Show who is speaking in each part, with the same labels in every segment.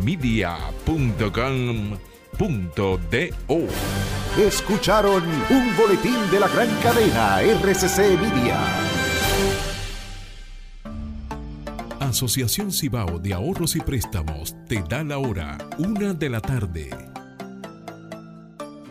Speaker 1: rccmedia.com.do.
Speaker 2: Escucharon un boletín de la gran cadena RCC Media.
Speaker 1: Asociación Cibao de Ahorros y Préstamos te da la hora, una de la tarde.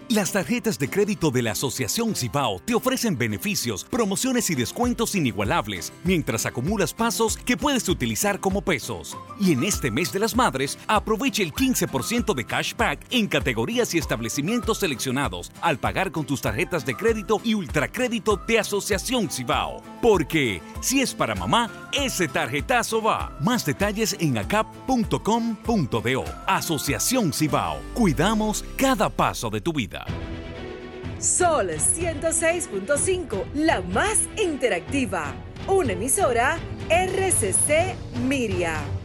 Speaker 3: Las tarjetas de crédito de la Asociación Cibao te ofrecen beneficios, promociones y descuentos inigualables mientras acumulas pasos que puedes utilizar como pesos. Y en este mes de las madres, aprovecha el 15% de cashback en categorías y establecimientos seleccionados al pagar con tus tarjetas de crédito y ultracrédito de Asociación Cibao. Porque si es para mamá, ese tarjetazo va. Más detalles en acap.com.do. Asociación Cibao. Cuidamos cada paso de tu vida.
Speaker 4: Sol 106.5, la más interactiva. Una emisora RCC Miria.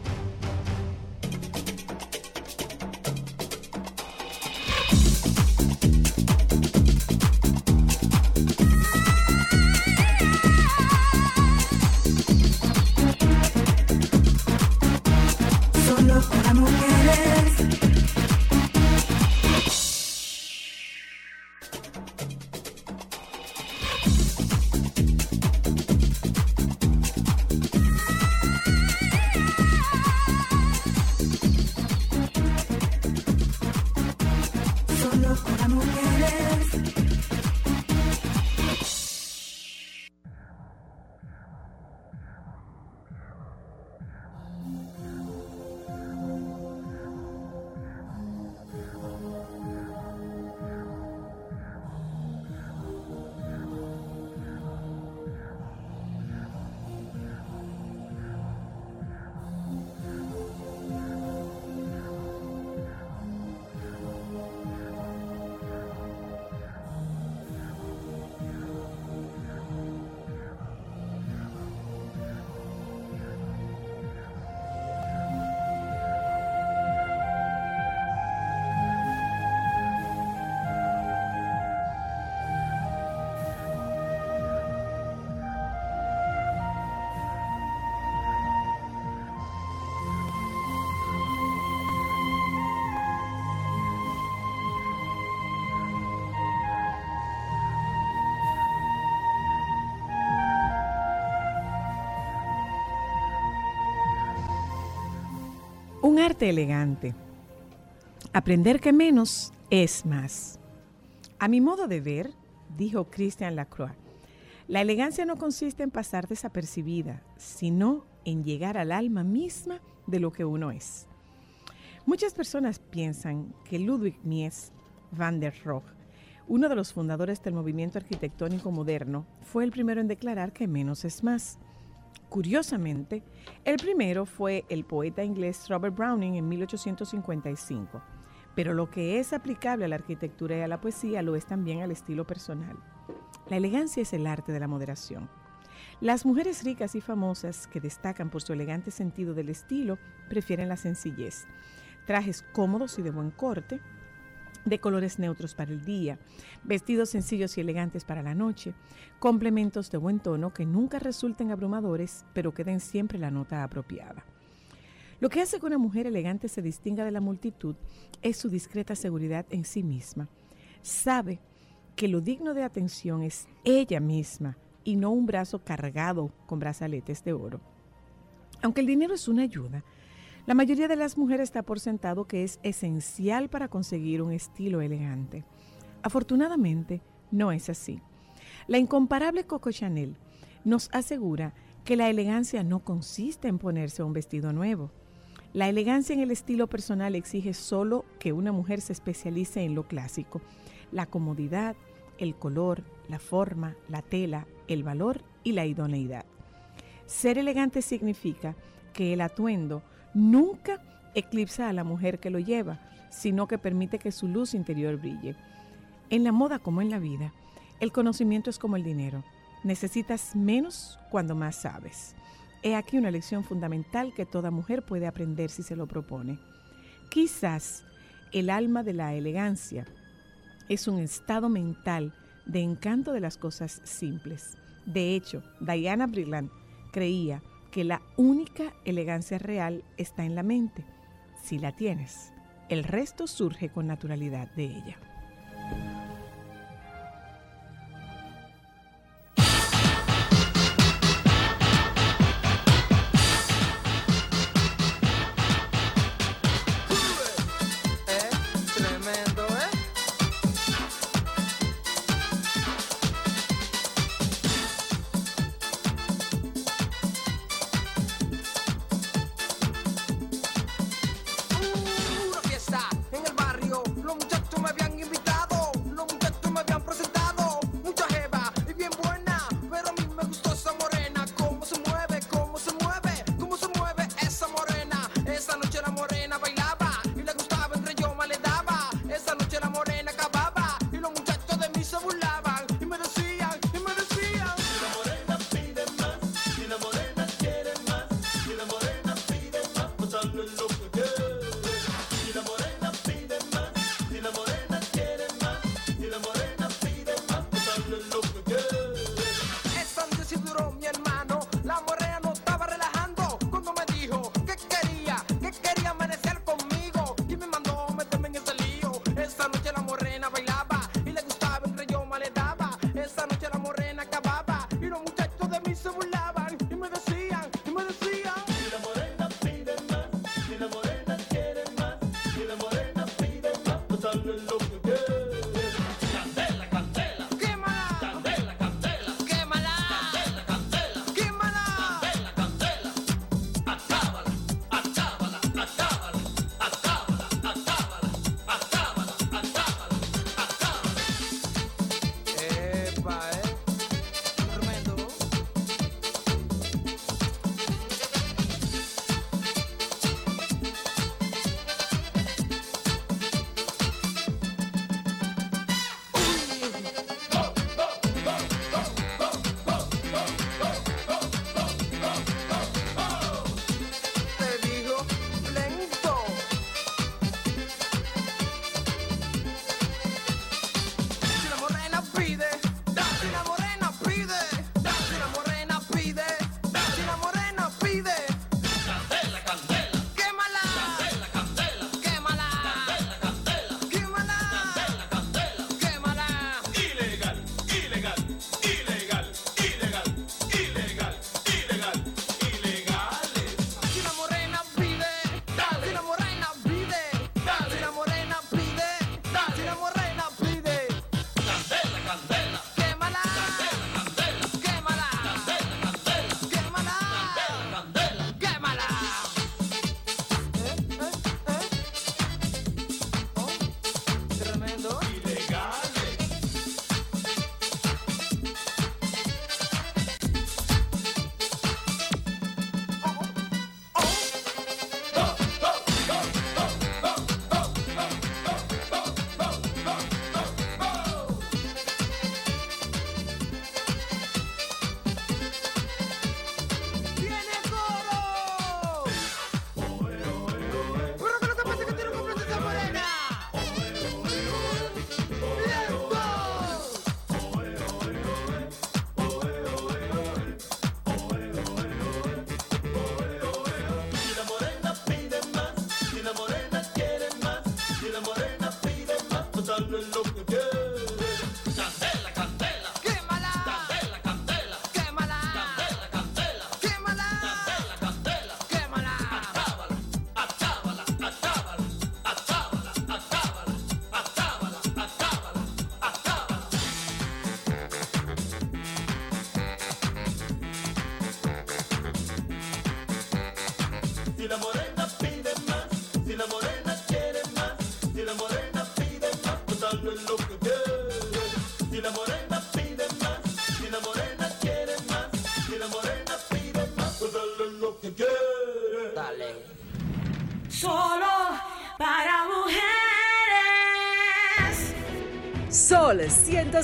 Speaker 5: Arte elegante. Aprender que menos es más. A mi modo de ver, dijo Christian Lacroix, la elegancia no consiste en pasar desapercibida, sino en llegar al alma misma de lo que uno es. Muchas personas piensan que Ludwig Mies van der Rohe, uno de los fundadores del movimiento arquitectónico moderno, fue el primero en declarar que menos es más. Curiosamente, el primero fue el poeta inglés Robert Browning en 1855, pero lo que es aplicable a la arquitectura y a la poesía lo es también al estilo personal. La elegancia es el arte de la moderación. Las mujeres ricas y famosas que destacan por su elegante sentido del estilo prefieren la sencillez. Trajes cómodos y de buen corte, de colores neutros para el día, vestidos sencillos y elegantes para la noche, complementos de buen tono que nunca resulten abrumadores, pero que den siempre la nota apropiada. Lo que hace que una mujer elegante se distinga de la multitud es su discreta seguridad en sí misma. Sabe que lo digno de atención es ella misma y no un brazo cargado con brazaletes de oro. Aunque el dinero es una ayuda, la mayoría de las mujeres está por sentado que es esencial para conseguir un estilo elegante. Afortunadamente, no es así. La incomparable Coco Chanel nos asegura que la elegancia no consiste en ponerse un vestido nuevo. La elegancia en el estilo personal exige solo que una mujer se especialice en lo clásico, la comodidad, el color, la forma, la tela, el valor y la idoneidad. Ser elegante significa que el atuendo nunca eclipsa a la mujer que lo lleva, sino que permite que su luz interior brille. En la moda como en la vida, el conocimiento es como el dinero. Necesitas menos cuando más sabes. He aquí una lección fundamental que toda mujer puede aprender si se lo propone. Quizás el alma de la elegancia es un estado mental de encanto de las cosas simples. De hecho, Diana Brillant creía que la única elegancia real está en la mente,
Speaker 6: si la tienes. El resto surge con naturalidad de ella.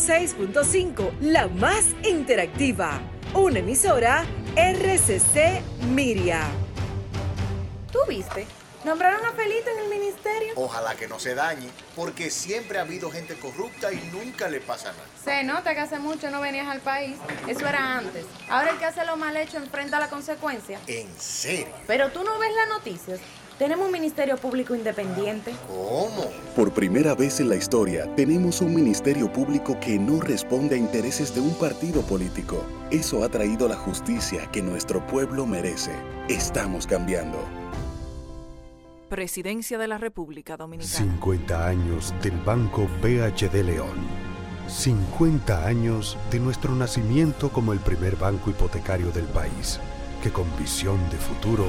Speaker 7: 106.5, la más interactiva. Una emisora RCC Miria.
Speaker 8: ¿Tú viste? Nombraron a Felito en el ministerio.
Speaker 9: Ojalá que no se dañe, porque siempre ha habido gente corrupta y nunca le pasa nada.
Speaker 8: Se nota que hace mucho no venías al país. Eso era antes. Ahora el que hace lo mal hecho enfrenta la consecuencia.
Speaker 9: ¿En serio?
Speaker 8: Pero tú no ves las noticias.
Speaker 10: Tenemos un ministerio público independiente.
Speaker 11: ¿Cómo?
Speaker 12: Por primera vez en la historia, tenemos un ministerio público que no responde a intereses de un partido político. Eso ha traído la justicia que nuestro pueblo merece. Estamos cambiando.
Speaker 13: Presidencia de la República Dominicana.
Speaker 14: 50 años del Banco BHD León. 50 años de nuestro nacimiento como el primer banco hipotecario del país, que con visión de futuro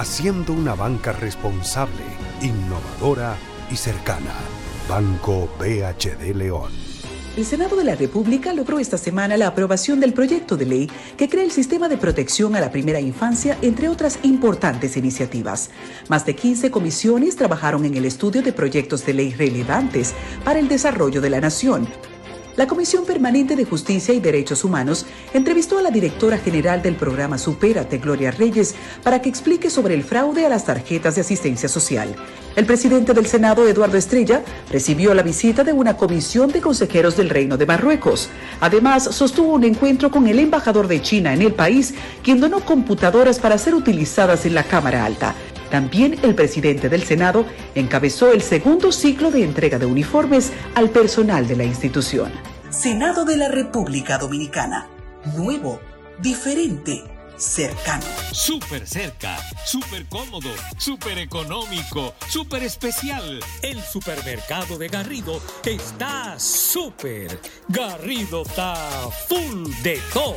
Speaker 14: haciendo una banca responsable, innovadora y cercana. Banco BHD León.
Speaker 15: El Senado de la República logró esta semana la aprobación del proyecto de ley que crea el sistema de protección a la primera infancia, entre otras importantes iniciativas. Más de 15 comisiones trabajaron en el estudio de proyectos de ley relevantes para el desarrollo de la nación. La Comisión Permanente de Justicia y Derechos Humanos entrevistó a la directora general del programa Supérate, Gloria Reyes, para que explique sobre el fraude a las tarjetas de asistencia social. El presidente del Senado, Eduardo Estrella, recibió la visita de una comisión de consejeros del Reino de Marruecos. Además, sostuvo un encuentro con el embajador de China en el país, quien donó computadoras para ser utilizadas en la Cámara Alta. También el presidente del Senado encabezó el segundo ciclo de entrega de uniformes al personal de la institución. Senado de la República Dominicana. Nuevo, diferente, cercano.
Speaker 16: Súper cerca, súper cómodo, súper económico, súper especial. El supermercado de Garrido está súper. Garrido está full de todo.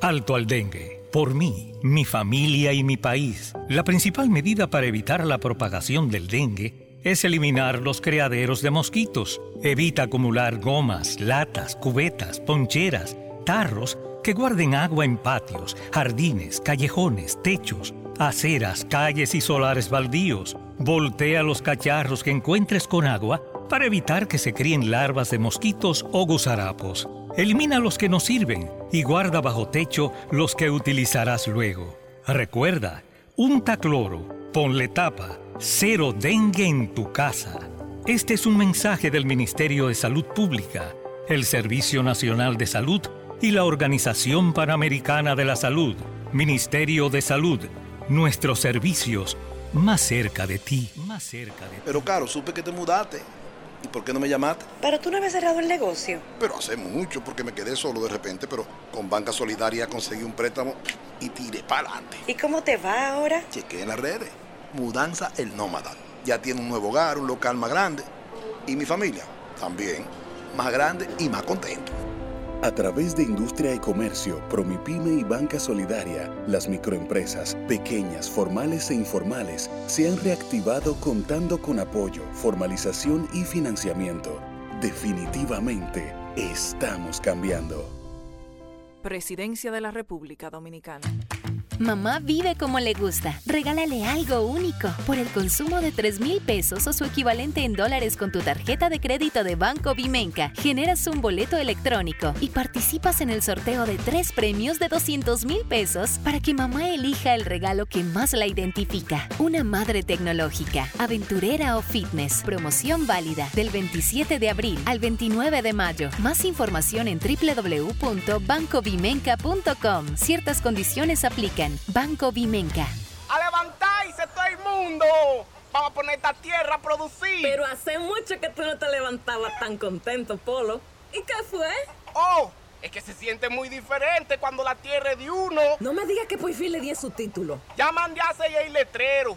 Speaker 17: Alto al dengue. Por mí, mi familia y mi país. La principal medida para evitar la propagación del dengue es eliminar los criaderos de mosquitos. Evita acumular gomas, latas, cubetas, poncheras, tarros que guarden agua en patios, jardines, callejones, techos, aceras, calles y solares baldíos. Voltea los cacharros que encuentres con agua para evitar que se críen larvas de mosquitos o gusarapos. Elimina los que no sirven y guarda bajo techo los que utilizarás luego. Recuerda, unta cloro, ponle tapa, cero dengue en tu casa. Este es un mensaje del Ministerio de Salud Pública, el Servicio Nacional de Salud y la Organización Panamericana de la Salud. Ministerio de Salud, nuestros servicios más cerca de ti. Más cerca de ti.
Speaker 9: Pero Caro, supe que te mudaste. ¿Y por qué no me llamaste?
Speaker 18: Pero tú no habías cerrado el negocio.
Speaker 9: Pero hace mucho, porque me quedé solo de repente, pero con Banca Solidaria conseguí un préstamo y tiré para adelante.
Speaker 18: ¿Y cómo te va ahora?
Speaker 9: Chequé en las redes. Mudanza el nómada. Ya tiene un nuevo hogar, un local más grande. Y mi familia también, más grande y más contento.
Speaker 12: A través de Industria y Comercio, Promipyme y Banca Solidaria, las microempresas, pequeñas, formales e informales, se han reactivado contando con apoyo, formalización y financiamiento. Definitivamente, estamos cambiando.
Speaker 13: Presidencia de la República Dominicana.
Speaker 19: Mamá vive como le gusta. Regálale algo único. Por el consumo de 3 mil pesos o su equivalente en dólares con tu tarjeta de crédito de Banco Vimenca, generas un boleto electrónico y participas en el sorteo de tres premios de 200 mil pesos para que mamá elija el regalo que más la identifica. Una madre tecnológica, aventurera o fitness. Promoción válida del 27 de abril al 29 de mayo. Más información en www.bancovimenca.com. Ciertas condiciones aplican. Banco Vimenca.
Speaker 20: ¡A levantarse todo el mundo! Vamos a poner esta tierra a producir.
Speaker 21: Pero hace mucho que tú no te levantabas tan contento, Polo. ¿Y qué fue?
Speaker 20: ¡Oh! Es que se siente muy diferente cuando la tierra es de uno.
Speaker 21: No me digas que por fin le di su título.
Speaker 20: Ya mandé a hacer el letrero.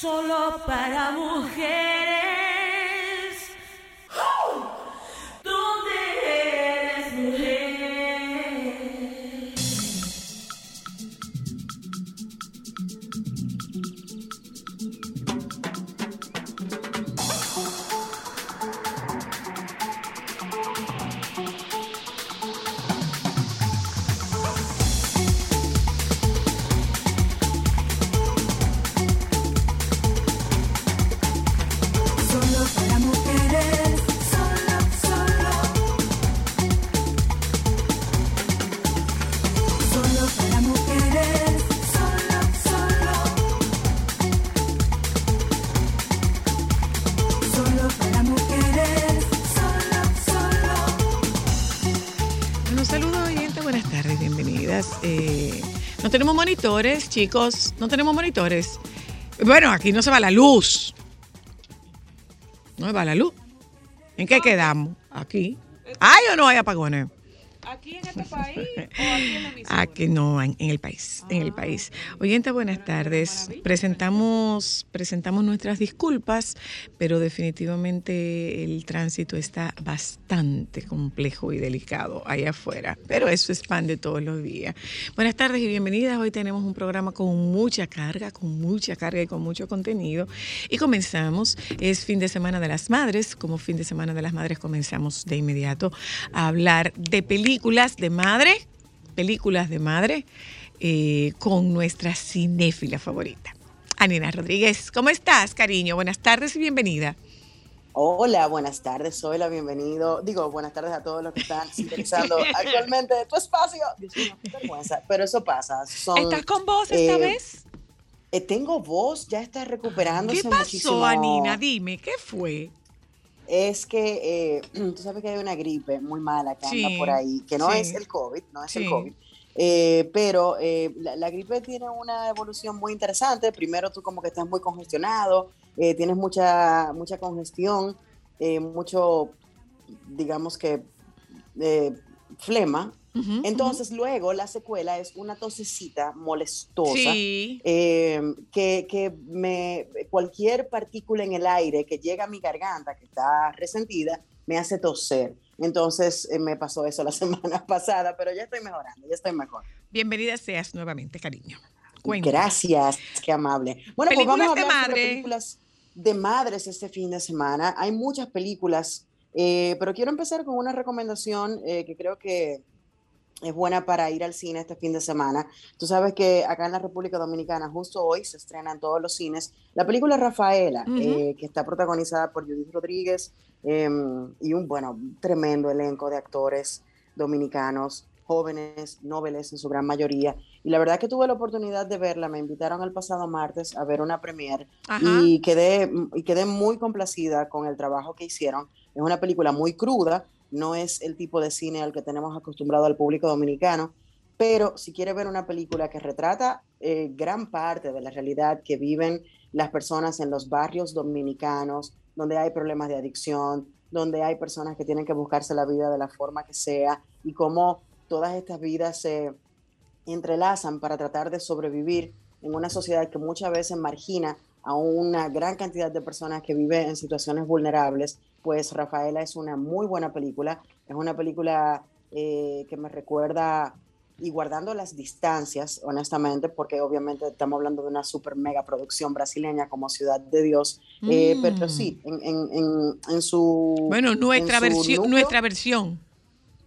Speaker 22: Solo para mujeres.
Speaker 5: Eh, no tenemos monitores, chicos, no tenemos monitores. Bueno, aquí no se va la luz. No se va la luz. ¿En qué quedamos? Aquí. ¿Hay o no hay apagones?
Speaker 23: ¿Aquí en este país o aquí en la emisora?
Speaker 5: Aquí no, en, el país, en el país. Oyente, buenas tardes. Presentamos, presentamos nuestras disculpas, pero definitivamente el tránsito está bastante complejo y delicado allá afuera. Pero eso es pan de todos los días. Buenas tardes y bienvenidas. Hoy tenemos un programa con mucha carga, con mucha carga y con mucho contenido. Y comenzamos, es fin de semana de las madres. Como fin de semana de las madres comenzamos de inmediato a hablar de películas de madre, películas de madre eh, con nuestra cinéfila favorita. Anina Rodríguez, ¿cómo estás, cariño? Buenas tardes y bienvenida.
Speaker 24: Hola, buenas tardes, soy la bienvenido. Digo, buenas tardes a todos los que están sintonizando actualmente tu espacio. Dios mío, qué vergüenza, pero eso pasa. Son,
Speaker 5: ¿Estás con vos esta
Speaker 24: eh,
Speaker 5: vez?
Speaker 24: eh, tengo voz, ya está recuperándose
Speaker 5: ¿Qué pasó,
Speaker 24: muchísimo.
Speaker 5: Anina? Dime, ¿qué fue?
Speaker 24: Es que eh, tú sabes que hay una gripe muy mala que anda por ahí, que no
Speaker 5: sí.
Speaker 24: es el COVID, no es
Speaker 5: Sí.
Speaker 24: el COVID. eh, pero eh, la, la gripe tiene una evolución muy interesante. Primero tú como que estás muy congestionado, eh, tienes mucha, mucha congestión, mucho, digamos que, eh, flema.
Speaker 5: Ujú,
Speaker 24: Entonces luego la secuela es una tosecita molestosa
Speaker 5: Sí.
Speaker 24: eh, que, que me, cualquier partícula en el aire que llega a mi garganta, que está resentida, me hace toser. Entonces eh, me pasó eso la semana pasada, pero ya estoy mejorando, ya estoy mejor.
Speaker 5: Bienvenida seas nuevamente, cariño. Cuéntame.
Speaker 24: Gracias, qué amable. Bueno, pues vamos a
Speaker 5: de
Speaker 24: hablar sobre
Speaker 5: madre.
Speaker 24: películas de madres este fin de semana. Hay muchas películas, eh, pero quiero empezar con una recomendación eh, que creo que es buena para ir al cine este fin de semana. Tú sabes que acá en la República Dominicana, justo hoy, se estrena en todos los cines la película Rafaela, eh, que está protagonizada por Judith Rodríguez eh, y un, bueno, tremendo elenco de actores dominicanos, jóvenes, nobles en su gran mayoría. Y la verdad que tuve la oportunidad de verla, me invitaron el pasado martes a ver una premiere
Speaker 5: Ajá.
Speaker 24: y quedé, y quedé muy complacida con el trabajo que hicieron. Es una película muy cruda, no es el tipo de cine al que tenemos acostumbrado al público dominicano, pero si quiere ver una película que retrata eh, gran parte de la realidad que viven las personas en los barrios dominicanos, donde hay problemas de adicción, donde hay personas que tienen que buscarse la vida de la forma que sea y cómo todas estas vidas se entrelazan para tratar de sobrevivir en una sociedad que muchas veces margina a una gran cantidad de personas que viven en situaciones vulnerables, pues Rafaela es una muy buena película, es una película eh, que me recuerda, y guardando las distancias, honestamente, porque obviamente estamos hablando de una super mega producción brasileña como Ciudad de Dios, eh,
Speaker 5: Mm.
Speaker 24: pero sí, en, en- en- en su...
Speaker 5: Bueno, nuestra
Speaker 24: su
Speaker 5: versión,
Speaker 24: núcleo-
Speaker 5: nuestra versión.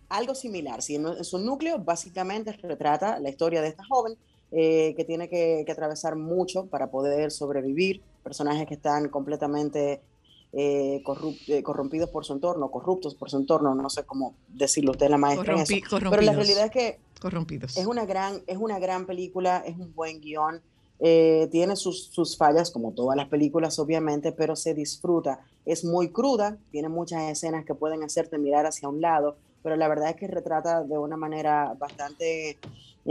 Speaker 24: algo similar. Sí, en, en su núcleo básicamente retrata la historia de esta joven eh, que tiene que, que atravesar mucho para poder sobrevivir, personajes que están completamente eh, eh, corrompidos por su entorno, corruptos por su entorno, no sé cómo decirlo, usted la maestra en eso.
Speaker 5: Corrompi-
Speaker 24: Pero la realidad es que
Speaker 5: Corrompidos.
Speaker 24: es una gran, es una gran película, es un buen guion, eh, tiene sus, sus fallas, como todas las películas, obviamente, pero se disfruta. Es muy cruda, tiene muchas escenas que pueden hacerte mirar hacia un lado, pero la verdad es que retrata de una manera bastante,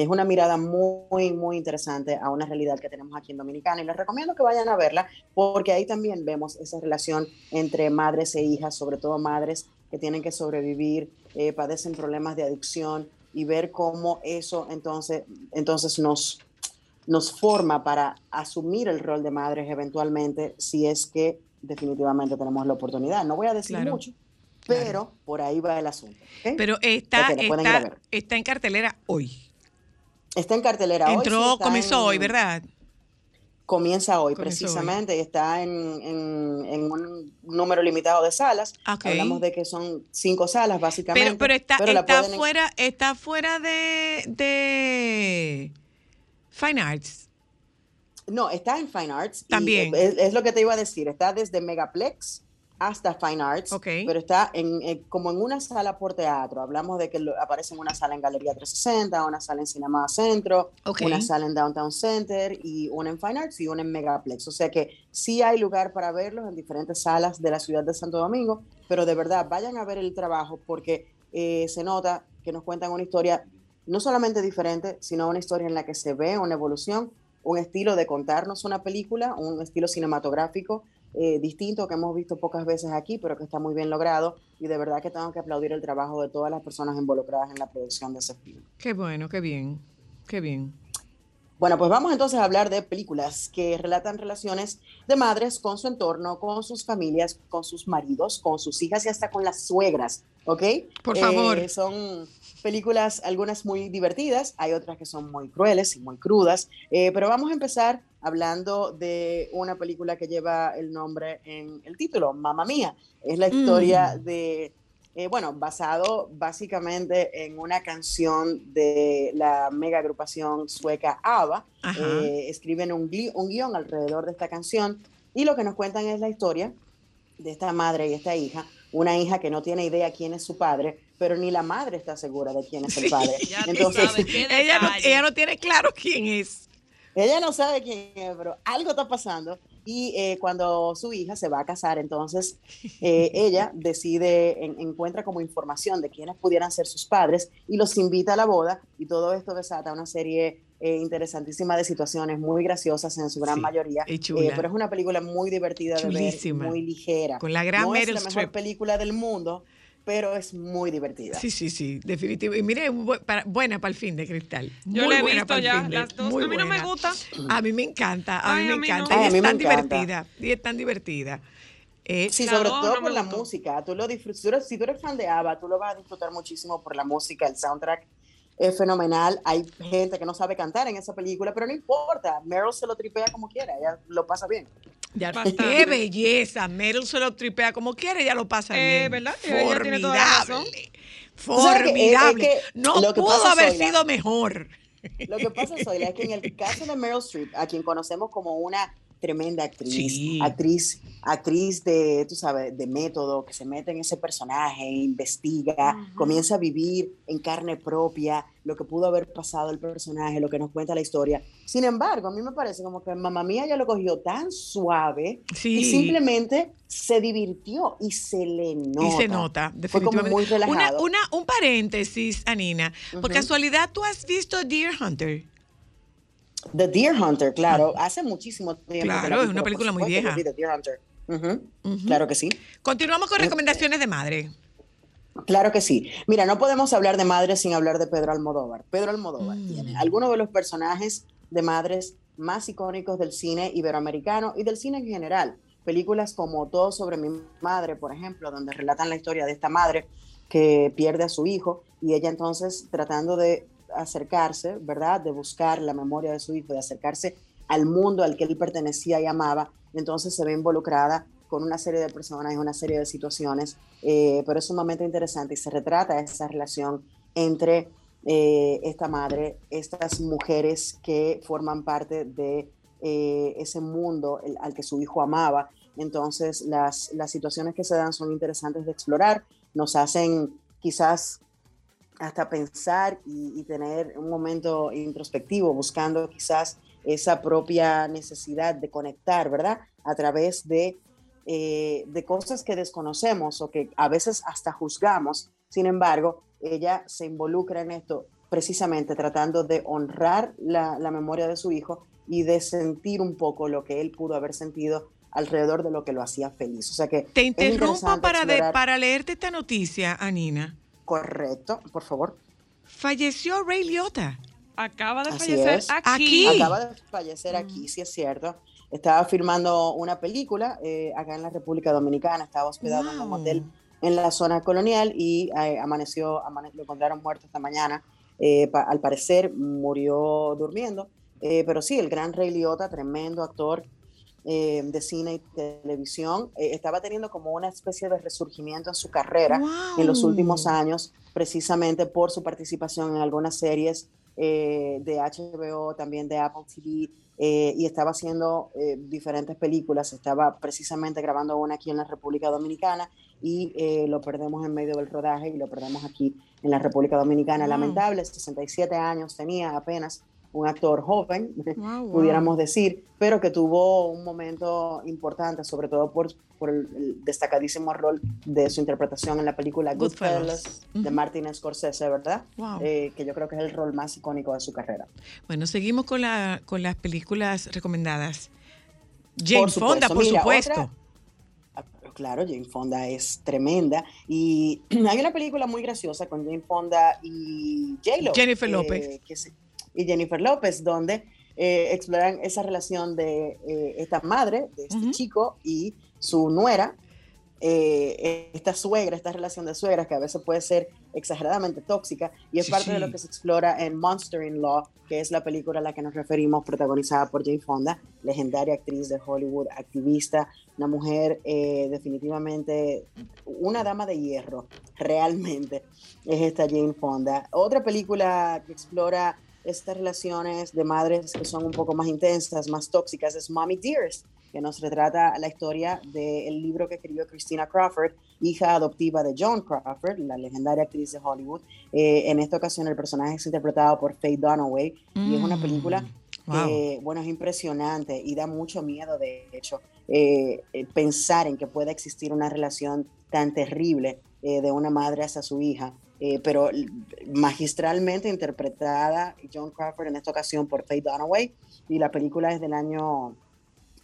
Speaker 24: es una mirada muy, muy interesante a una realidad que tenemos aquí en Dominicana. Y les recomiendo que vayan a verla, porque ahí también vemos esa relación entre madres e hijas, sobre todo madres que tienen que sobrevivir, eh, padecen problemas de adicción y ver cómo eso entonces, entonces nos, nos forma para asumir el rol de madres eventualmente si es que definitivamente tenemos la oportunidad. No voy a decir
Speaker 5: Claro.
Speaker 24: mucho, pero por ahí va el asunto.
Speaker 5: Pero está, está, está en cartelera hoy.
Speaker 24: Está en cartelera hoy. sí,
Speaker 5: Entró, comenzó
Speaker 24: en-
Speaker 5: hoy, ¿verdad?
Speaker 24: Comienza hoy,
Speaker 5: Comenzó hoy.
Speaker 24: precisamente, y está en, en- en un número limitado de salas. Hablamos de que son cinco salas, básicamente.
Speaker 5: Pero, pero está,
Speaker 24: pero la
Speaker 5: está
Speaker 24: pueden-
Speaker 5: fuera, está fuera de, de Fine Arts.
Speaker 24: No, está en Fine Arts.
Speaker 5: También.
Speaker 24: Es, es lo que te iba a decir. Está desde Megaplex hasta Fine Arts. Pero está en, eh, como en una sala por teatro. Hablamos de que lo- aparece en una sala en Galería 360, una sala en Cinema Centro, una sala en Downtown Center y una en Fine Arts y una en Megaplex. O sea que sí hay lugar para verlos en diferentes salas de la ciudad de Santo Domingo. Pero de verdad, vayan a ver el trabajo porque eh, se nota que nos cuentan una historia no solamente diferente, sino una historia en la que se ve una evolución, un estilo de contarnos una película, un estilo cinematográfico eh, distinto que hemos visto pocas veces aquí, pero que está muy bien logrado. Y de verdad que tengo que aplaudir el trabajo de todas las personas involucradas en la producción de ese film.
Speaker 5: Qué bueno, qué bien, qué bien.
Speaker 24: Bueno, pues vamos entonces a hablar de películas que relatan relaciones de madres con su entorno, con sus familias, con sus maridos, con sus hijas y hasta con las suegras, ¿ok?
Speaker 5: Por
Speaker 24: Eh,
Speaker 5: favor.
Speaker 24: son películas, algunas muy divertidas, hay otras que son muy crueles y muy crudas, eh, pero vamos a empezar hablando de una película que lleva el nombre en el título, Mamma Mía. Es la historia
Speaker 25: Mm.
Speaker 24: de, eh, bueno, basado básicamente en una canción de la mega agrupación sueca ABBA. Eh, escriben un, un guion alrededor de esta canción y lo que nos cuentan es la historia de esta madre y esta hija, una hija que no tiene idea quién es su padre, pero ni la madre está segura de quién es el padre. Entonces,
Speaker 5: sabes, ella, no, ella no tiene claro quién es.
Speaker 24: Ella no sabe quién es, pero algo está pasando. Y eh, cuando su hija se va a casar, entonces eh, ella decide, en- encuentra como información de quiénes pudieran ser sus padres y los invita a la boda. Y todo esto desata una serie eh, interesantísima de situaciones muy graciosas en su gran
Speaker 5: Sí,
Speaker 24: mayoría.
Speaker 5: chula.
Speaker 24: Pero es una película muy divertida de ver, muy ligera.
Speaker 5: Con la gran
Speaker 24: no es la mejor película del mundo, pero es muy divertida.
Speaker 5: Sí, sí, sí, definitivo. Y mire, bu- para- buena para el fin de cristal.
Speaker 23: Yo
Speaker 5: Muy
Speaker 23: la he
Speaker 5: buena
Speaker 23: visto ya,
Speaker 5: fin de-
Speaker 23: las dos. A mí no me gusta.
Speaker 5: A mí me encanta, a
Speaker 23: Ay,
Speaker 5: mí me
Speaker 23: a mí
Speaker 5: encanta.
Speaker 24: no.
Speaker 5: Y es tan
Speaker 24: encanta.
Speaker 5: divertida. Y es tan divertida. Eh,
Speaker 24: Sí, sobre todo
Speaker 23: no
Speaker 24: por la
Speaker 23: gustó.
Speaker 24: música. Tú lo disfrutas. Si tú eres, si tú eres fan de ABBA, tú lo vas a disfrutar muchísimo por la música. El soundtrack es fenomenal. Hay gente que no sabe cantar en esa película, pero no importa. Meryl se lo tripea como quiera. Ella lo pasa bien.
Speaker 5: Ya, qué belleza. Meryl se lo tripea como quiere, ella lo pasa
Speaker 23: Eh,
Speaker 5: bien.
Speaker 23: ¿verdad? Ella tiene toda la razón.
Speaker 5: Formidable.
Speaker 24: Que, es
Speaker 5: Formidable.
Speaker 24: que
Speaker 5: no
Speaker 24: lo que
Speaker 5: pudo
Speaker 24: pasa,
Speaker 5: haber
Speaker 24: Zoila,
Speaker 5: sido mejor.
Speaker 24: Lo que pasa, Zoila, es que en el caso de Meryl Streep, a quien conocemos como una tremenda actriz,
Speaker 5: Sí.
Speaker 24: actriz, actriz de, tú sabes, de método, que se mete en ese personaje, investiga, comienza a vivir en carne propia lo que pudo haber pasado el personaje, lo que nos cuenta la historia. Sin embargo, a mí me parece como que mamá mía ya lo cogió tan suave
Speaker 5: Sí.
Speaker 24: y simplemente se divirtió y se le nota.
Speaker 5: Y se nota,
Speaker 24: Fue como
Speaker 5: definitivamente.
Speaker 24: muy
Speaker 5: Una,
Speaker 24: relajado.
Speaker 5: una- un paréntesis, Anina. Por casualidad, ¿tú has visto Deer Hunter?
Speaker 24: The Deer Hunter, claro, hace muchísimo tiempo.
Speaker 5: Claro, es una película muy vieja.
Speaker 24: vi The Deer Hunter. Claro que sí.
Speaker 5: Continuamos con recomendaciones de madre.
Speaker 24: Claro que sí. Mira, no podemos hablar de madres sin hablar de Pedro Almodóvar. Pedro Almodóvar
Speaker 5: Mm.
Speaker 24: tiene algunos de los personajes de madres más icónicos del cine iberoamericano y del cine en general. Películas como Todo sobre mi madre, por ejemplo, donde relatan la historia de esta madre que pierde a su hijo y ella entonces tratando de acercarse, ¿verdad? De buscar la memoria de su hijo, de acercarse al mundo al que él pertenecía y amaba, entonces se ve involucrada con una serie de personas una serie de situaciones, eh, pero es sumamente interesante y se retrata esa relación entre eh, esta madre, estas mujeres que forman parte de eh, ese mundo al que su hijo amaba. Entonces, las, las situaciones que se dan son interesantes de explorar, nos hacen quizás hasta pensar y, y tener un momento introspectivo, buscando quizás esa propia necesidad de conectar, ¿verdad? A través de, eh, de cosas que desconocemos o que a veces hasta juzgamos. Sin embargo, ella se involucra en esto precisamente tratando de honrar la, la memoria de su hijo y de sentir un poco lo que él pudo haber sentido alrededor de lo que lo hacía feliz. O sea que
Speaker 5: Te interrumpo para, de- para leerte esta noticia, Anina.
Speaker 24: Correcto, por favor.
Speaker 5: Falleció Ray Liotta.
Speaker 25: Acaba de
Speaker 24: Así
Speaker 25: fallecer aquí.
Speaker 24: Acaba de fallecer aquí, sí es cierto. Estaba filmando una película eh, acá en la República Dominicana, estaba hospedado en un hotel en la zona colonial y eh, amaneció, amane- lo encontraron muerto esta mañana. Eh, pa- al parecer murió durmiendo, Eh, pero sí, el gran Ray Liotta, tremendo actor eh, de cine y televisión, eh, estaba teniendo como una especie de resurgimiento en su carrera en los
Speaker 5: Wow.
Speaker 24: últimos años, precisamente por su participación en algunas series eh, de HBO, también de Apple TV, eh, y estaba haciendo eh, diferentes películas. Estaba precisamente grabando una aquí en la República Dominicana y eh, lo perdemos en medio del rodaje y lo perdemos aquí en la República Dominicana.
Speaker 5: Wow.
Speaker 24: Lamentable, 67 años tenía apenas, un actor joven,
Speaker 5: Wow,
Speaker 24: pudiéramos decir, pero que tuvo un momento importante, sobre todo por, por el, destacadísimo rol de su interpretación en la película
Speaker 5: Goodfellas.
Speaker 24: Goodfellas de. Martin Scorsese, ¿verdad?
Speaker 5: Wow.
Speaker 24: Eh, que yo creo que es el rol más icónico de su carrera.
Speaker 5: Bueno, seguimos con, la, con las películas recomendadas. Jane. Fonda, por
Speaker 24: Mira,
Speaker 5: supuesto.
Speaker 24: otra- Ah, Claro, Jane Fonda es tremenda. Y hay una película muy graciosa con Jane Fonda y J-Lo.
Speaker 5: Jennifer
Speaker 24: eh,
Speaker 5: López.
Speaker 24: que se- y Jennifer López, donde eh, exploran esa relación de eh, esta madre, de este chico y su nuera, eh, esta suegra, esta relación de suegras que a veces puede ser exageradamente tóxica y es
Speaker 5: Sí,
Speaker 24: parte de
Speaker 5: sí.
Speaker 24: lo que se explora en Monster in Law, que es la película a la que nos referimos, protagonizada por Jane Fonda, legendaria actriz de Hollywood, activista, una mujer eh, definitivamente una dama de hierro, realmente es esta Jane Fonda. Otra película que explora estas relaciones de madres que son un poco más intensas, más tóxicas, es Mommy Dearest, que nos retrata la historia del libro que escribió Christina Crawford, hija adoptiva de Joan Crawford, la legendaria actriz de Hollywood. Eh, en esta ocasión el personaje es interpretado por Faye Dunaway y es una
Speaker 5: Mm,
Speaker 24: película que, bueno, es impresionante y da mucho miedo, de hecho, eh, eh, pensar en que pueda existir una relación tan terrible eh, de una madre hacia su hija, eh, pero magistralmente interpretada Joan Crawford en esta ocasión por Faye Dunaway y la película es del año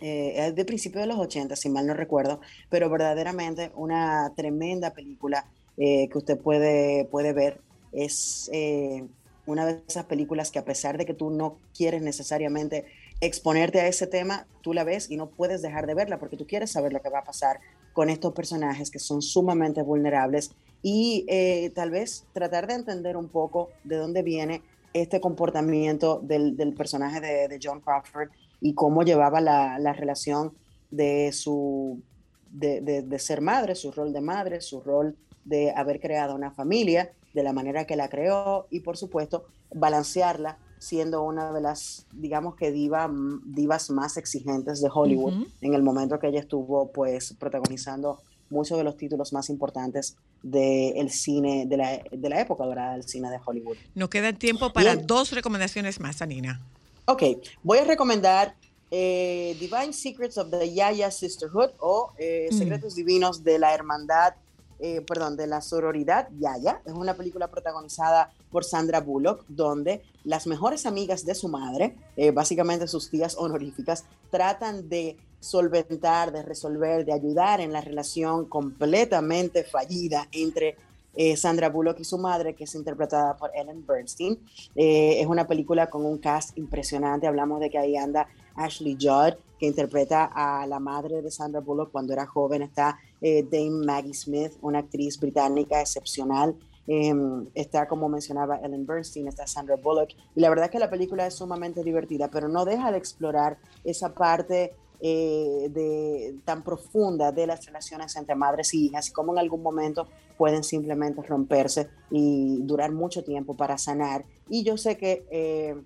Speaker 24: eh, es de principios de los 80, si mal no recuerdo, pero verdaderamente una tremenda película eh, que usted puede, puede ver. Es eh, una de esas películas que a pesar de que tú no quieres necesariamente exponerte a ese tema, tú la ves y no puedes dejar de verla porque tú quieres saber lo que va a pasar con estos personajes que son sumamente vulnerables y eh, tal vez tratar de entender un poco de dónde viene este comportamiento del, del personaje de, de John Crawford y cómo llevaba la, la relación de su de, de- de ser madre, su rol de madre, su rol de haber creado una familia de la manera que la creó y por supuesto balancearla siendo una de las, digamos que diva, divas más exigentes de Hollywood en el momento que ella estuvo pues protagonizando muchos de los títulos más importantes del cine, de la, de la época dorada del cine de Hollywood.
Speaker 5: Nos queda tiempo para
Speaker 24: Bien.
Speaker 5: dos recomendaciones más, Anina.
Speaker 24: Ok, voy a recomendar eh, Divine Secrets of the Yaya Sisterhood o eh,
Speaker 5: Mm.
Speaker 24: Secretos Divinos de la Hermandad, eh, perdón, de la Sororidad Yaya. Es una película protagonizada por Sandra Bullock, donde las mejores amigas de su madre, básicamente sus tías honoríficas, tratan de solventar, de resolver, de ayudar en la relación completamente fallida entre eh, Sandra Bullock y su madre, que es interpretada por Ellen Bernstein. Eh, es una película con un cast impresionante. Hablamos de que ahí anda Ashley Judd, que interpreta a la madre de Sandra Bullock cuando era joven. Está eh, Dame Maggie Smith, una actriz británica excepcional. Eh, está, como mencionaba Ellen Bernstein, está Sandra Bullock. Y la verdad es que la película es sumamente divertida, pero no deja de explorar esa parte eh, de, tan profunda de las relaciones entre madres y hijas y cómo en algún momento pueden simplemente romperse y durar mucho tiempo para sanar. Y yo sé que eh,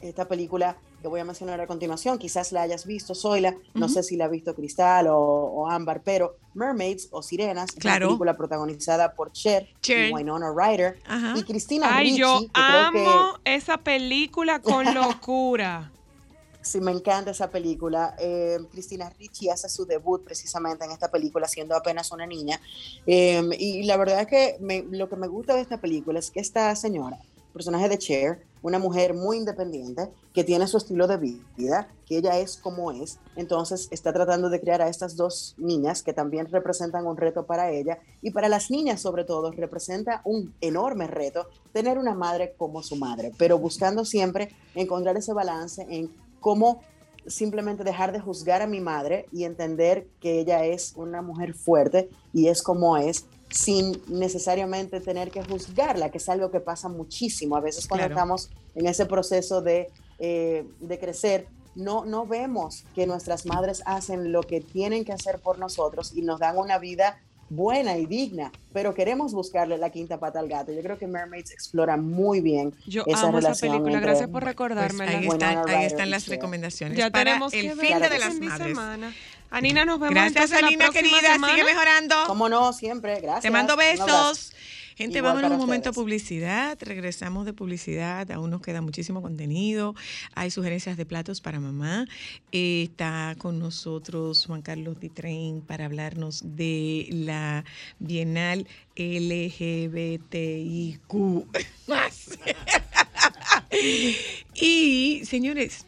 Speaker 24: esta película que voy a mencionar a continuación, quizás la hayas visto, Zoila, no sé si la ha visto Cristal o, o Ámbar, pero Mermaids o Sirenas es
Speaker 5: Claro.
Speaker 24: una película protagonizada por Cher,
Speaker 25: Cher.
Speaker 24: y Winona Ryder
Speaker 5: Ajá.
Speaker 24: y Cristina
Speaker 25: Ay,
Speaker 24: Ricci,
Speaker 25: yo
Speaker 24: que creo que-
Speaker 25: amo esa película con locura.
Speaker 24: Sí, me encanta esa película. Eh, Cristina Ricci hace su debut precisamente en esta película siendo apenas una niña. Eh, y la verdad es que lo que me gusta de esta película es que esta señora personaje de Cher, una mujer muy independiente que tiene su estilo de vida, que ella es como es. Entonces está tratando de crear a estas dos niñas que también representan un reto para ella y para las niñas sobre todo representa un enorme reto tener una madre como su madre, pero buscando siempre encontrar ese balance en cómo simplemente dejar de juzgar a mi madre y entender que ella es una mujer fuerte y es como es sin necesariamente tener que juzgarla, que es algo que pasa muchísimo. A veces cuando
Speaker 5: Claro.
Speaker 24: estamos en ese proceso de, eh, de crecer, no, no vemos que nuestras madres hacen lo que tienen que hacer por nosotros y nos dan una vida buena y digna, pero queremos buscarle la quinta pata al gato. Yo creo que Mermaids explora muy bien
Speaker 25: Yo
Speaker 24: esa
Speaker 25: amo esa
Speaker 24: relación
Speaker 25: película,
Speaker 24: entre-
Speaker 25: gracias por recordarme.
Speaker 5: Pues ahí, están, ahí están las recomendaciones.
Speaker 25: Ya
Speaker 5: para
Speaker 25: tenemos
Speaker 5: el fin de
Speaker 25: este
Speaker 5: las
Speaker 25: de
Speaker 5: madres.
Speaker 25: semana. Anina, nos vemos
Speaker 5: Gracias,
Speaker 25: la próxima
Speaker 5: querida.
Speaker 25: semana.
Speaker 5: Sigue mejorando.
Speaker 24: Cómo no, siempre. Gracias.
Speaker 5: Te mando besos. Gente,
Speaker 24: Igual
Speaker 5: vámonos
Speaker 24: para
Speaker 5: un momento a publicidad. Regresamos de publicidad. Aún nos queda muchísimo contenido. Hay sugerencias de platos para mamá. Eh, está con nosotros Juan Carlos Ditrein para hablarnos de la Bienal LGBTIQ. y, señores,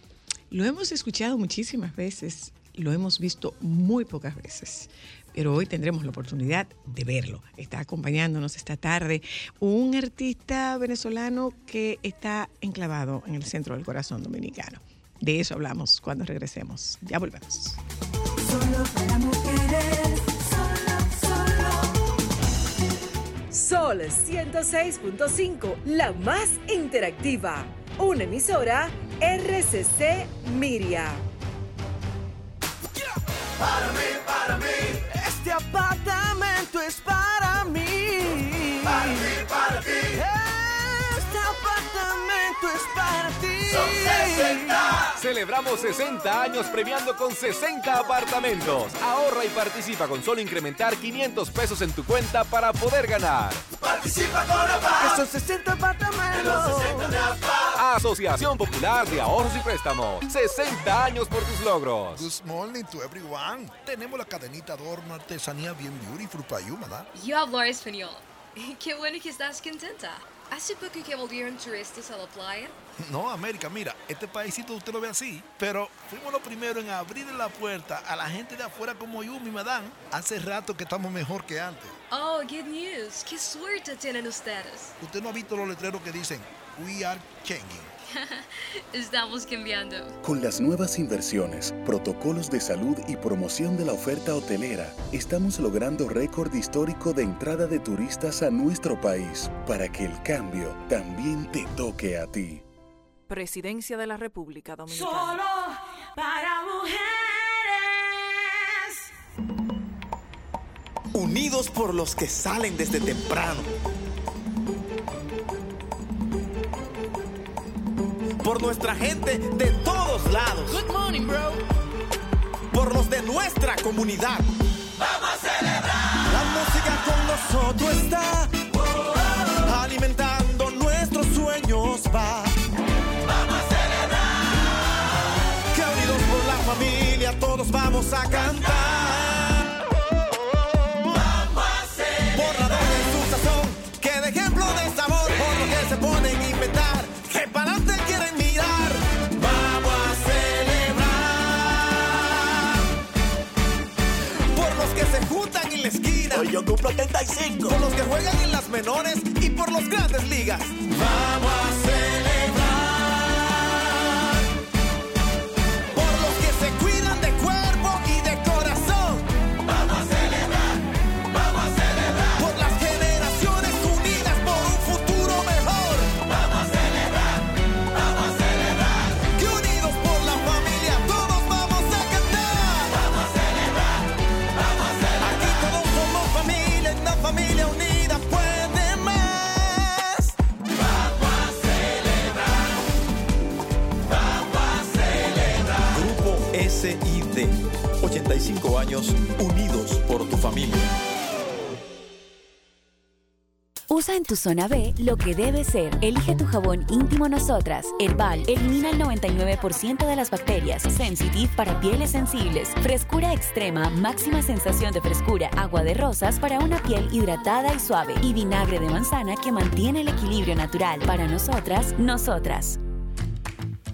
Speaker 5: lo hemos escuchado muchísimas veces, lo hemos visto muy pocas veces, pero hoy tendremos la oportunidad de verlo. Está acompañándonos esta tarde un artista venezolano que está enclavado en el centro del corazón dominicano. De eso hablamos cuando regresemos. Ya volvemos.
Speaker 26: Solo para mujeres, solo, solo.
Speaker 4: Sol 106.5, la más interactiva. Una emisora RCC Miria.
Speaker 6: Para mí, para mí, este apartamento es para mí. Para mí, para ti. Este apartamento es para ti.
Speaker 27: Son 60. Celebramos 60 años premiando con 60 apartamentos. Ahorra y participa con solo incrementar 500 pesos en tu cuenta para poder ganar.
Speaker 6: Participa con APA. Que son 60 apartamentos. los 60 de APA.
Speaker 27: Asociación Popular de Ahorros y Préstamos. 60 años por tus logros.
Speaker 9: Good morning to everyone. Tenemos la cadenita adorno artesanía bien beautiful para you, ¿verdad?
Speaker 28: Yo hablo español. Qué bueno que estás contenta. ¿Hace poco que volvieron turistas a la playa?
Speaker 9: No, América, mira, este paísito usted lo ve así, pero fuimos los primeros en abrir la puerta a la gente de afuera como yo, mi madame. Hace rato que estamos mejor que antes.
Speaker 28: Oh, good news. Qué suerte tienen ustedes.
Speaker 9: Usted no ha visto los letreros que dicen We are changing.
Speaker 28: Estamos cambiando.
Speaker 12: Con las nuevas inversiones, protocolos de salud y promoción de la oferta hotelera, estamos logrando récord histórico de entrada de turistas a nuestro país para que el cambio también te toque a ti.
Speaker 13: Presidencia de la República Dominicana.
Speaker 22: Solo para mujeres.
Speaker 29: Unidos por los que salen desde temprano. Por nuestra gente de todos lados. Good morning, bro. Por los de nuestra comunidad.
Speaker 6: Vamos a celebrar.
Speaker 29: La música con nosotros está. Alimentando nuestros sueños va.
Speaker 6: Vamos a celebrar.
Speaker 29: Que unidos por la familia todos vamos a cantar. Esquina. Hoy yo cumplo 35. Por los que juegan en las menores y por los grandes ligas. Vamos a celebrar. Tu
Speaker 30: zona B lo que debe ser. Elige tu jabón íntimo Nosotras. Herbal elimina el 99% de las bacterias. Sensitive para pieles sensibles. Frescura extrema, máxima sensación de frescura. Agua de rosas para una piel hidratada y suave. Y vinagre de manzana que mantiene el equilibrio natural. Para nosotras, nosotras.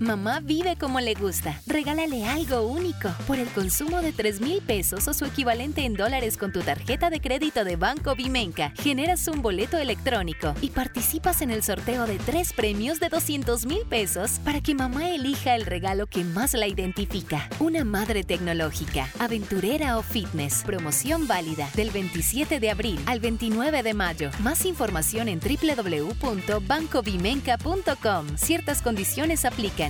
Speaker 31: Mamá vive como le gusta. Regálale algo único. Por el consumo de 3 mil pesos o su equivalente en dólares con tu tarjeta de crédito de Banco Vimenca, generas un boleto electrónico y participas en el sorteo de tres premios de 200 mil pesos para que mamá elija el regalo que más la identifica. Una madre tecnológica, aventurera o fitness. Promoción válida del 27 de abril al 29 de mayo. Más información en www.bancovimenca.com. Ciertas condiciones aplican.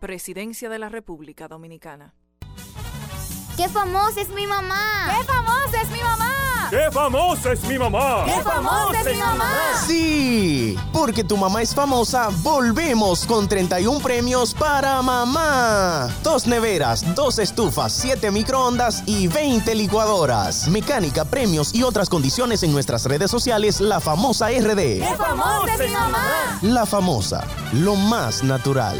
Speaker 13: Presidencia de la República Dominicana.
Speaker 28: ¡Qué famosa es mi mamá!
Speaker 32: ¡Qué famosa es mi mamá!
Speaker 33: ¡Qué famosa es mi mamá!
Speaker 32: ¡Qué famosa es mi mamá!
Speaker 34: Sí, porque tu mamá es famosa, volvemos con 31 premios para mamá. Dos neveras, dos estufas, siete microondas y 20 licuadoras. Mecánica, premios y otras condiciones en nuestras redes sociales, la famosa RD.
Speaker 32: ¡Qué famosa es mi mamá!
Speaker 34: La famosa, lo más natural.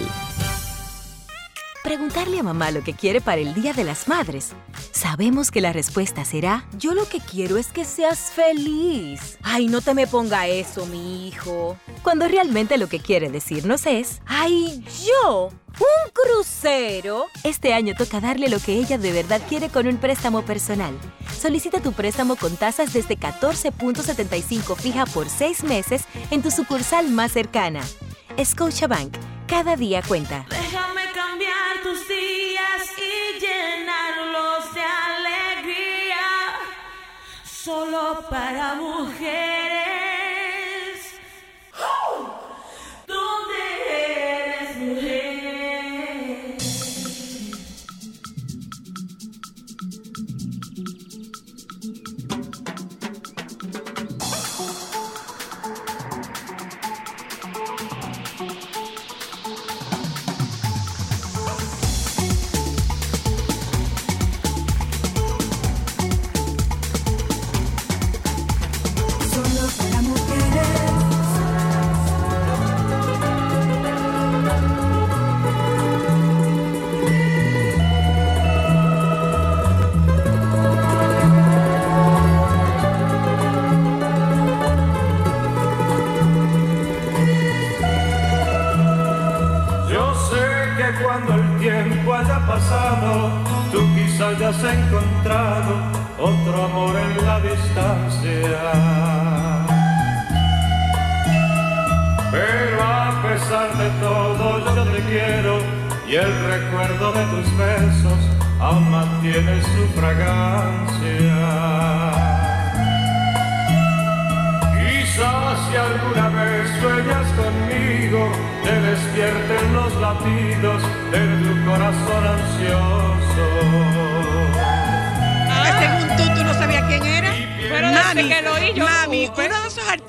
Speaker 22: Preguntarle a mamá lo que quiere para el Día de las Madres. Sabemos que la respuesta será, yo lo que quiero es que seas feliz.
Speaker 32: Ay, no te me ponga eso, mi hijo.
Speaker 22: Cuando realmente lo que quiere decirnos es,
Speaker 32: ay, yo, un crucero.
Speaker 22: Este año toca darle lo que ella de verdad quiere con un préstamo personal. Solicita tu préstamo con tasas desde 14.75 fija por 6 meses en tu sucursal más cercana. Scotiabank, cada día cuenta.
Speaker 35: Solo para mujeres.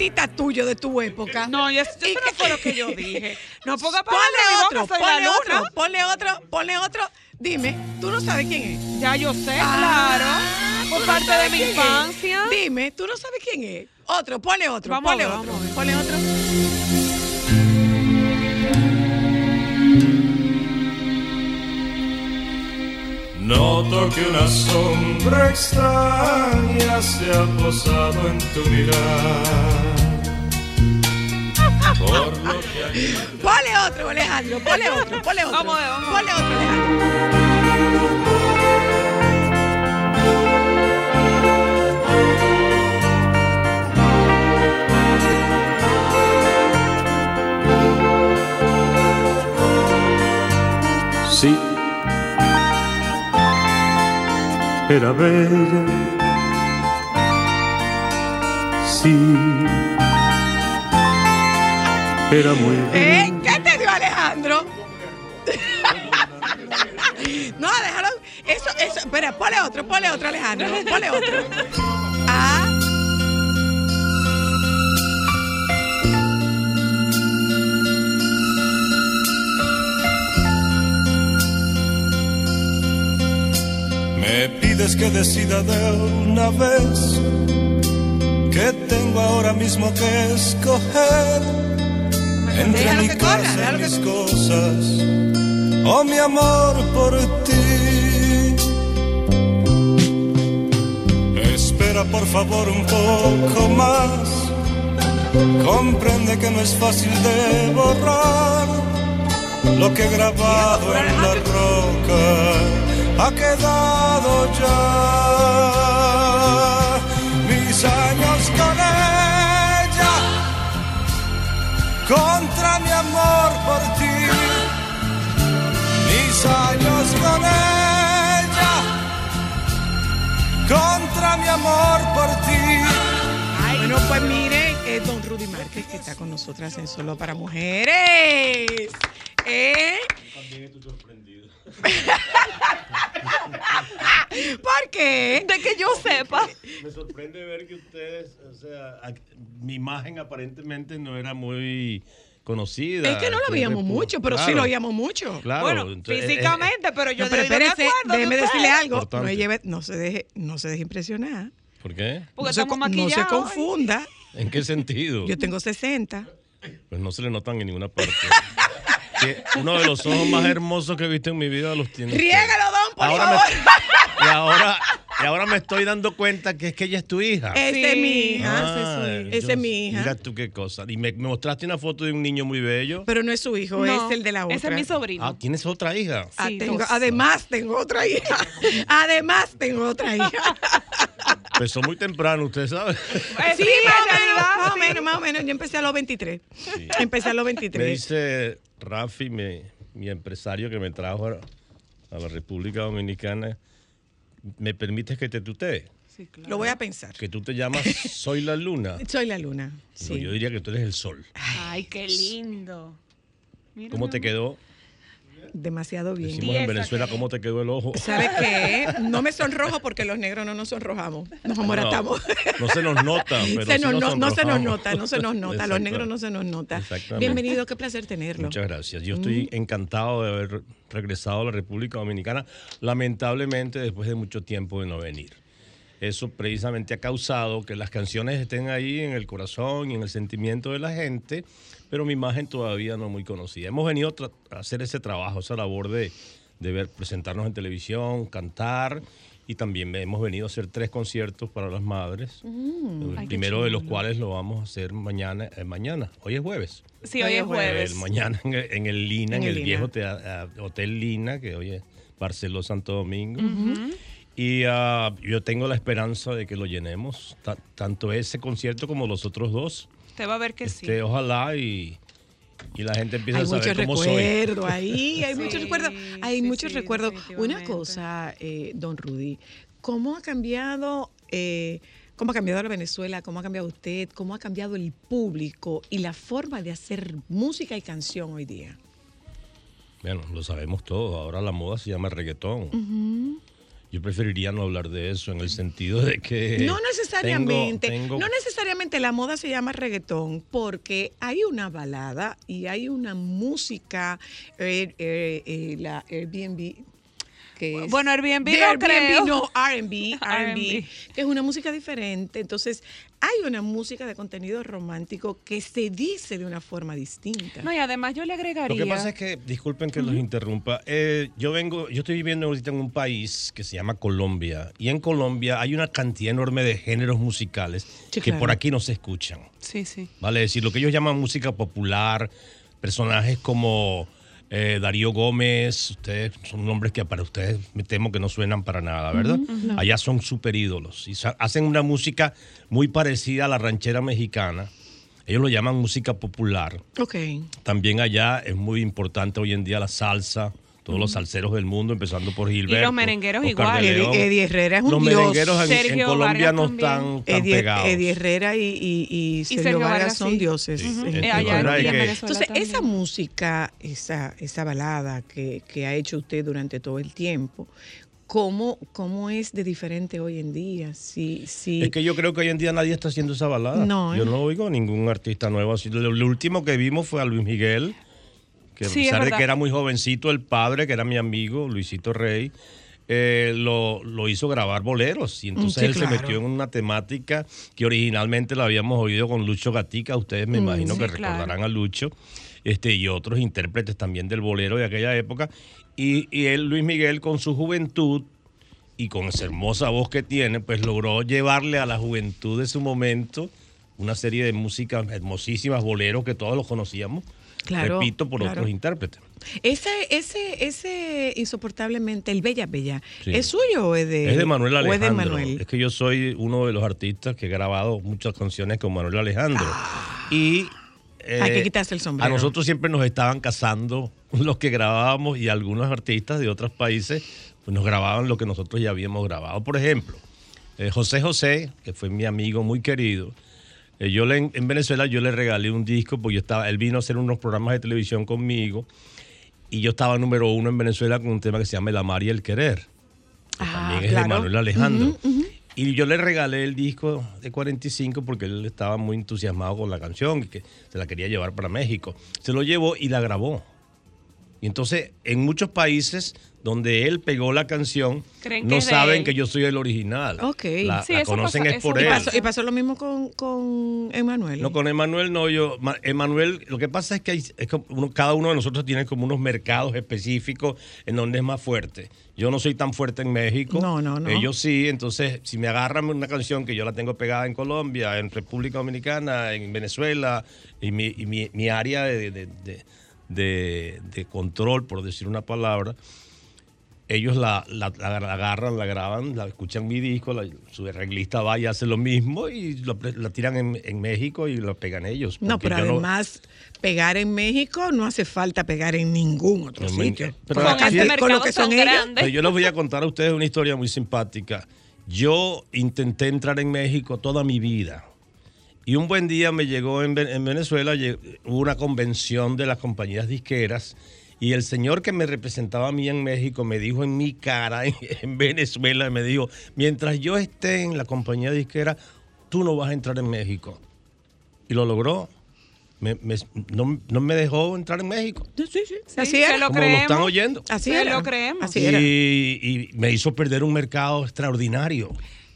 Speaker 5: Uno de tu época.
Speaker 25: No, y eso eso no fue lo que yo dije. No ponga
Speaker 5: Ponle otro,
Speaker 25: boca,
Speaker 5: ponle otro, ponle otro, ponle otro. Dime, ¿tú no sabes quién es?
Speaker 25: Ya yo sé,
Speaker 5: Ah,
Speaker 25: claro.
Speaker 5: ¿tú
Speaker 25: Por
Speaker 5: no
Speaker 25: parte de mi
Speaker 5: es?
Speaker 25: infancia.
Speaker 5: Dime, ¿tú no sabes quién es? Otro, ponle otro,
Speaker 25: Vamos a
Speaker 5: ponle
Speaker 25: ver,
Speaker 5: otro, ponle otro.
Speaker 36: Noto que una sombra extraña se ha posado en tu mirar.
Speaker 5: Ponle otro, Alejandro, ponle otro, ponle otro.
Speaker 25: Vamos vamos.
Speaker 5: Ponle otro, Alejandro.
Speaker 36: Sí. Era bella. Sí.
Speaker 37: Era muy
Speaker 5: ¿Eh? ¿Qué te dio Alejandro? no, déjalo. Eso, eso. Espera, ponle otro, ponle otro, Alejandro. Ponle otro. Ah.
Speaker 35: Me pides que decida de una vez que tengo ahora mismo que escoger entre
Speaker 25: Déjalo
Speaker 35: mi
Speaker 25: que corra,
Speaker 35: casa
Speaker 25: déjalo
Speaker 35: y
Speaker 25: que-
Speaker 35: mis cosas o mi amor por ti. Espera por favor un poco más. Comprende que no es fácil de borrar lo que he grabado en la roca ha quedado ya. Mis años con contra mi amor por ti. Mis años con ella contra mi amor por ti.
Speaker 5: Bueno, pues miren, es don Rudy Márquez que está con nosotras en Solo para Mujeres. ¿Eh? ¿Por qué?
Speaker 25: De que yo sepa.
Speaker 38: Me sorprende ver que ustedes, o sea, mi imagen aparentemente no era muy conocida.
Speaker 5: Es que no lo
Speaker 38: Ustedes
Speaker 5: veíamos mucho, pero sí lo oíamos mucho.
Speaker 38: Claro,
Speaker 25: Bueno,
Speaker 38: entonces, eh,
Speaker 25: físicamente, pero yo
Speaker 5: No, pero
Speaker 25: de
Speaker 5: espérese, déjeme
Speaker 25: usted.
Speaker 5: decirle algo. No, lleve- no se deje, no se deje impresionar.
Speaker 38: ¿Por qué?
Speaker 25: Porque
Speaker 5: no, se,
Speaker 25: estamos
Speaker 5: co- no se confunda.
Speaker 38: ¿En qué sentido?
Speaker 5: Yo tengo 60.
Speaker 38: Pues no se le notan en ninguna parte. Que uno de los ojos más hermosos que he visto en mi vida los tiene.
Speaker 5: Riégalo, don, por
Speaker 38: Ahora
Speaker 5: favor.
Speaker 38: me, y, ahora, y ahora me estoy dando cuenta que es que ella es tu hija.
Speaker 5: Esa es mi hija.
Speaker 38: Ah,
Speaker 5: Esa
Speaker 38: yo-
Speaker 5: es mi hija.
Speaker 38: Mira tú qué cosa. Y me, me mostraste una foto de un niño muy bello.
Speaker 5: Pero no es su hijo,
Speaker 25: No,
Speaker 5: es el de la otra.
Speaker 25: ese es mi sobrino.
Speaker 38: Ah, ¿tienes otra hija?
Speaker 5: Ah,
Speaker 25: Sí,
Speaker 5: tengo- además tengo otra hija. Además tengo otra hija.
Speaker 38: Empezó muy temprano, usted sabe.
Speaker 25: Pues
Speaker 5: sí,
Speaker 25: sí,
Speaker 5: más o
Speaker 25: en
Speaker 5: menos, más o menos, más o menos. Yo empecé a los 23. Empecé a los
Speaker 38: Me
Speaker 5: 23.
Speaker 38: dice Rafi, mi, mi empresario que me trajo a, a la República Dominicana, ¿me permites que te tutee?
Speaker 5: Lo voy a pensar.
Speaker 38: Que tú te llamas Soy la Luna.
Speaker 5: Soy la luna.
Speaker 38: No,
Speaker 5: Sí.
Speaker 38: yo diría que tú eres el sol.
Speaker 25: Ay, qué lindo. Mira,
Speaker 38: ¿Cómo te quedó?
Speaker 5: Demasiado bien.
Speaker 38: Decimos en Venezuela, ¿cómo te quedó el ojo?
Speaker 5: ¿Sabes qué? No me sonrojo porque los negros no nos sonrojamos. Nos amoratamos.
Speaker 38: No, no se nos nota, pero
Speaker 5: Se
Speaker 38: sí
Speaker 5: nos
Speaker 38: nos
Speaker 5: no, no se nos nota, no se nos nota. Los negros no se nos nota.
Speaker 38: Exactamente.
Speaker 5: Bienvenido, qué placer tenerlo.
Speaker 38: Muchas gracias. Yo estoy encantado de haber regresado a la República Dominicana, lamentablemente después de mucho tiempo de no venir. Eso precisamente ha causado que las canciones estén ahí en el corazón y en el sentimiento de la gente, pero mi imagen todavía no es muy conocida. Hemos venido a hacer ese trabajo, esa labor de, de ver, presentarnos en televisión, cantar, y también hemos venido a hacer tres conciertos para las madres.
Speaker 25: Mm.
Speaker 38: El primero de los cuales lo vamos a hacer mañana. eh, mañana. Hoy es jueves.
Speaker 25: Sí, hoy es jueves.
Speaker 38: El mañana en el, en el Lina, en,
Speaker 25: En el Lina.
Speaker 38: viejo Hotel Lina, que hoy es Barceló Santo Domingo. Y ah, yo tengo la esperanza de que lo llenemos, ta- tanto ese concierto como los otros dos.
Speaker 25: Te va a ver que sí.
Speaker 38: Este, ojalá y, y la gente empiece
Speaker 5: Hay
Speaker 38: a saber cómo soy.
Speaker 5: recuerdos ahí, hay muchos
Speaker 25: Sí,
Speaker 5: recuerdos. Hay
Speaker 25: sí,
Speaker 5: muchos
Speaker 25: sí,
Speaker 5: recuerdos. Una cosa, eh, don Rudy, ¿cómo ha cambiado, eh, cómo ha cambiado la Venezuela, cómo ha cambiado usted, cómo ha cambiado el público y la forma de hacer música y canción hoy día?
Speaker 38: Bueno, lo sabemos todo. Ahora la moda se llama reggaetón. Yo preferiría no hablar de eso en el sentido de que...
Speaker 5: No necesariamente,
Speaker 38: tengo- tengo-
Speaker 5: no necesariamente la moda se llama reggaetón, porque hay una balada y hay una música, eh, eh, eh, la Airbnb. Que es-
Speaker 25: Bueno, Airbnb
Speaker 5: de
Speaker 25: no creo.
Speaker 5: no, R&B, R&B, que es una música diferente. Entonces, hay una música de contenido romántico que se dice de una forma distinta.
Speaker 25: No, y además yo le agregaría.
Speaker 38: Lo que pasa es que, disculpen que los interrumpa, eh, yo vengo, yo estoy viviendo ahorita en un país que se llama Colombia y en Colombia hay una cantidad enorme de géneros musicales
Speaker 25: Sí,
Speaker 38: que
Speaker 25: claro.
Speaker 38: por aquí no se escuchan.
Speaker 25: Sí, sí.
Speaker 38: Vale, es decir, lo que ellos llaman música popular, personajes como eh, Darío Gómez, ustedes son nombres que para ustedes me temo que no suenan para nada, ¿verdad? Allá son super ídolos y hacen una música muy parecida a la ranchera mexicana. Ellos lo llaman música popular.
Speaker 5: Ok.
Speaker 38: También allá es muy importante hoy en día la salsa, todos los salseros del mundo, empezando por Gilberto.
Speaker 25: los merengueros
Speaker 38: Oscar
Speaker 25: igual.
Speaker 5: Eddie,
Speaker 38: León.
Speaker 5: Eddie Herrera es un
Speaker 38: Los
Speaker 5: dios.
Speaker 38: merengueros en, en Colombia
Speaker 25: Vargas
Speaker 38: no están tan
Speaker 5: Eddie,
Speaker 38: pegados.
Speaker 5: Eddie Herrera y, y- y Sergio,
Speaker 25: Sergio
Speaker 5: Vargas,
Speaker 25: Vargas,
Speaker 5: son
Speaker 25: sí.
Speaker 5: dioses.
Speaker 38: Eh,
Speaker 25: allá en
Speaker 5: Entonces,
Speaker 25: también.
Speaker 5: esa música, esa, esa balada que, que ha hecho usted durante todo el tiempo, ¿cómo, cómo es de diferente hoy en día? Si, si,
Speaker 38: Es que yo creo que hoy en día nadie está haciendo esa balada.
Speaker 5: No,
Speaker 38: Yo
Speaker 5: ¿eh?
Speaker 38: no oigo ningún artista nuevo lo último que vimos fue a Luis Miguel, que
Speaker 25: Sí,
Speaker 38: a
Speaker 25: es
Speaker 38: pesar de que era muy jovencito, el padre, que era mi amigo, Luisito Rey, eh, lo, lo hizo grabar boleros. Y entonces
Speaker 5: Sí,
Speaker 38: él se metió en una temática que originalmente la habíamos oído con Lucho Gatica. Ustedes me
Speaker 5: Mm,
Speaker 38: imagino
Speaker 25: sí,
Speaker 38: que
Speaker 25: claro.
Speaker 38: recordarán a Lucho. Este, y otros intérpretes también del bolero de aquella época. Y, y él, Luis Miguel, con su juventud, y con esa hermosa voz que tiene, pues logró llevarle a la juventud de su momento una serie de músicas hermosísimas, boleros que todos los conocíamos,
Speaker 5: Claro,
Speaker 38: repito, por
Speaker 5: claro.
Speaker 38: otros intérpretes.
Speaker 5: ese, ese, ese insoportablemente, el Bella Bella,
Speaker 38: Sí.
Speaker 5: ¿es suyo o es de,
Speaker 38: es de Manuel
Speaker 5: o es
Speaker 38: Alejandro.
Speaker 5: de Manuel?
Speaker 38: Es que yo soy uno de los artistas que he grabado muchas canciones con Manuel Alejandro. y eh,
Speaker 5: Hay que quitarse el sombrero.
Speaker 38: A nosotros siempre nos estaban casando los que grabábamos y algunos artistas de otros países pues nos grababan lo que nosotros ya habíamos grabado. Por ejemplo, eh, José José, que fue mi amigo muy querido, eh, yo le, en Venezuela yo le regalé un disco porque yo estaba, él vino a hacer unos programas de televisión conmigo y yo estaba número uno en Venezuela con un tema que se llama El amar y el querer. que también es
Speaker 5: claro.
Speaker 38: de Manuel Alejandro. Y yo le regalé el disco de 45 porque él estaba muy entusiasmado con la canción y que se la quería llevar para México. Se lo llevó y la grabó. Y entonces, en muchos países donde él pegó la canción,
Speaker 25: Creen
Speaker 38: no saben que yo soy el original.
Speaker 5: Ok.
Speaker 38: La,
Speaker 25: Sí,
Speaker 38: la conocen
Speaker 25: pasa-
Speaker 38: es por
Speaker 25: eso
Speaker 38: él.
Speaker 5: Y pasó, y pasó lo mismo con, con Emanuel.
Speaker 38: No, con Emanuel no, yo, Ma- Emanuel, lo que pasa es que hay- es como uno- cada uno de nosotros tiene como unos mercados específicos en donde es más fuerte. Yo no soy tan fuerte en México.
Speaker 5: No, no, no.
Speaker 38: Ellos sí, entonces si me agarran una canción que yo la tengo pegada en Colombia, en República Dominicana, en Venezuela, y mi, y mi- mi área de, de- de- de- de control, por decir una palabra, ellos la, la- la agarran, la graban, la escuchan mi disco, la- su arreglista va y hace lo mismo y lo- la tiran en, en México y lo pegan ellos.
Speaker 5: No, pero además, pegar en México no hace falta pegar en ningún otro
Speaker 38: No
Speaker 5: sitio.
Speaker 38: pero
Speaker 5: con,
Speaker 38: aquí-
Speaker 5: cantidad-
Speaker 38: Con
Speaker 5: lo que son ellos.
Speaker 25: grandes.
Speaker 38: Pero yo les voy a contar a ustedes una historia muy simpática. Yo intenté entrar en México toda mi vida. Y un buen día me llegó en, Ve- en Venezuela, hubo una convención de las compañías disqueras y el señor que me representaba a mí en México me dijo en mi cara en, en Venezuela, me dijo, mientras yo esté en la compañía disquera, tú no vas a entrar en México. Y lo logró. Me- me- no, no me dejó entrar en México.
Speaker 5: Sí, sí, sí.
Speaker 25: Sí,
Speaker 5: Así era.
Speaker 25: lo
Speaker 38: Como lo están oyendo.
Speaker 5: Así era.
Speaker 25: lo creemos.
Speaker 5: Así era.
Speaker 38: Y me hizo perder un mercado extraordinario.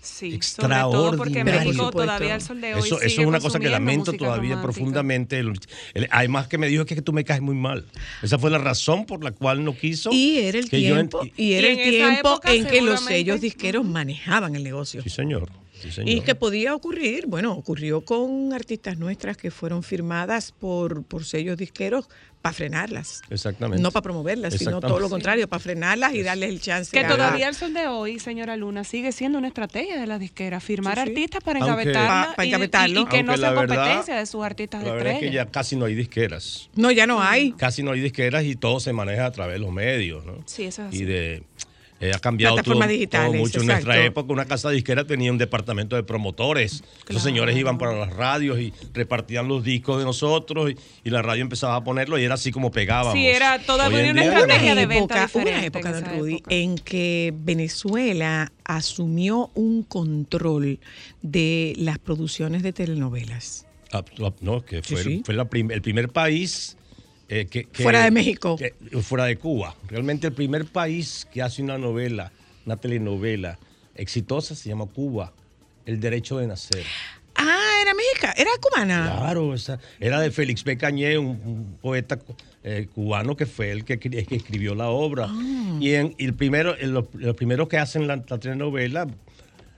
Speaker 25: Sí, sobre todo porque
Speaker 38: Extraordinario.
Speaker 25: México todavía al sol de hoy
Speaker 38: Eso, eso es una cosa que lamento todavía
Speaker 25: romántica.
Speaker 38: profundamente. El- el- además que me dijo que, es que tú me caes muy mal. Esa fue la razón por la cual no quiso.
Speaker 5: Y era el
Speaker 38: yo
Speaker 5: tiempo, y era
Speaker 25: Y
Speaker 5: el tiempo
Speaker 25: época
Speaker 5: en que los sellos disqueros manejaban el negocio.
Speaker 38: Sí, señor. Sí.
Speaker 5: Y que podía ocurrir, bueno, ocurrió con artistas nuestras que fueron firmadas por, por sellos disqueros para frenarlas.
Speaker 38: Exactamente.
Speaker 5: No para promoverlas, sino todo lo contrario, para frenarlas y darles el chance
Speaker 25: Que
Speaker 5: a-
Speaker 25: todavía al sol de hoy, señora Luna, sigue siendo una estrategia de las disqueras, firmar
Speaker 5: Sí, sí.
Speaker 25: artistas para engavetarla
Speaker 5: Pa- pa
Speaker 25: y-
Speaker 5: engavetarlo.
Speaker 25: y, y que no sea
Speaker 38: verdad-
Speaker 25: competencia de sus artistas de
Speaker 38: La verdad es que ya casi no hay disqueras.
Speaker 5: No, ya no hay.
Speaker 38: Casi no hay disqueras y todo se maneja a través de los medios, ¿no?
Speaker 25: Sí, eso es así.
Speaker 38: Y de. Eh, ha cambiado todo, mucho. En nuestra época, una casa disquera tenía un departamento de promotores. Esos señores iban para las radios y repartían los discos de nosotros y, y la radio empezaba a ponerlo y era así como pegábamos.
Speaker 25: Sí, era toda una estrategia de venta
Speaker 5: época, hubo una época,
Speaker 25: en
Speaker 5: Rudy,
Speaker 25: época.
Speaker 5: en que Venezuela asumió un control de las producciones de telenovelas.
Speaker 38: Ah, no, que
Speaker 5: Sí,
Speaker 38: fue,
Speaker 5: sí.
Speaker 38: fue la prim- el primer país eh, que, que-
Speaker 5: Fuera de México.
Speaker 38: que- fuera de Cuba. Realmente el primer país que hace una novela, una telenovela exitosa se llama Cuba, El Derecho de Nacer.
Speaker 5: Ah, era mexicana, era cubana.
Speaker 38: Claro, esa, era de Félix B. Cañé, un, un poeta eh, cubano que fue el que, escri- que escribió la obra.
Speaker 5: Ah.
Speaker 38: Y, en, y el primero, en los, los primeros que hacen la, la telenovela,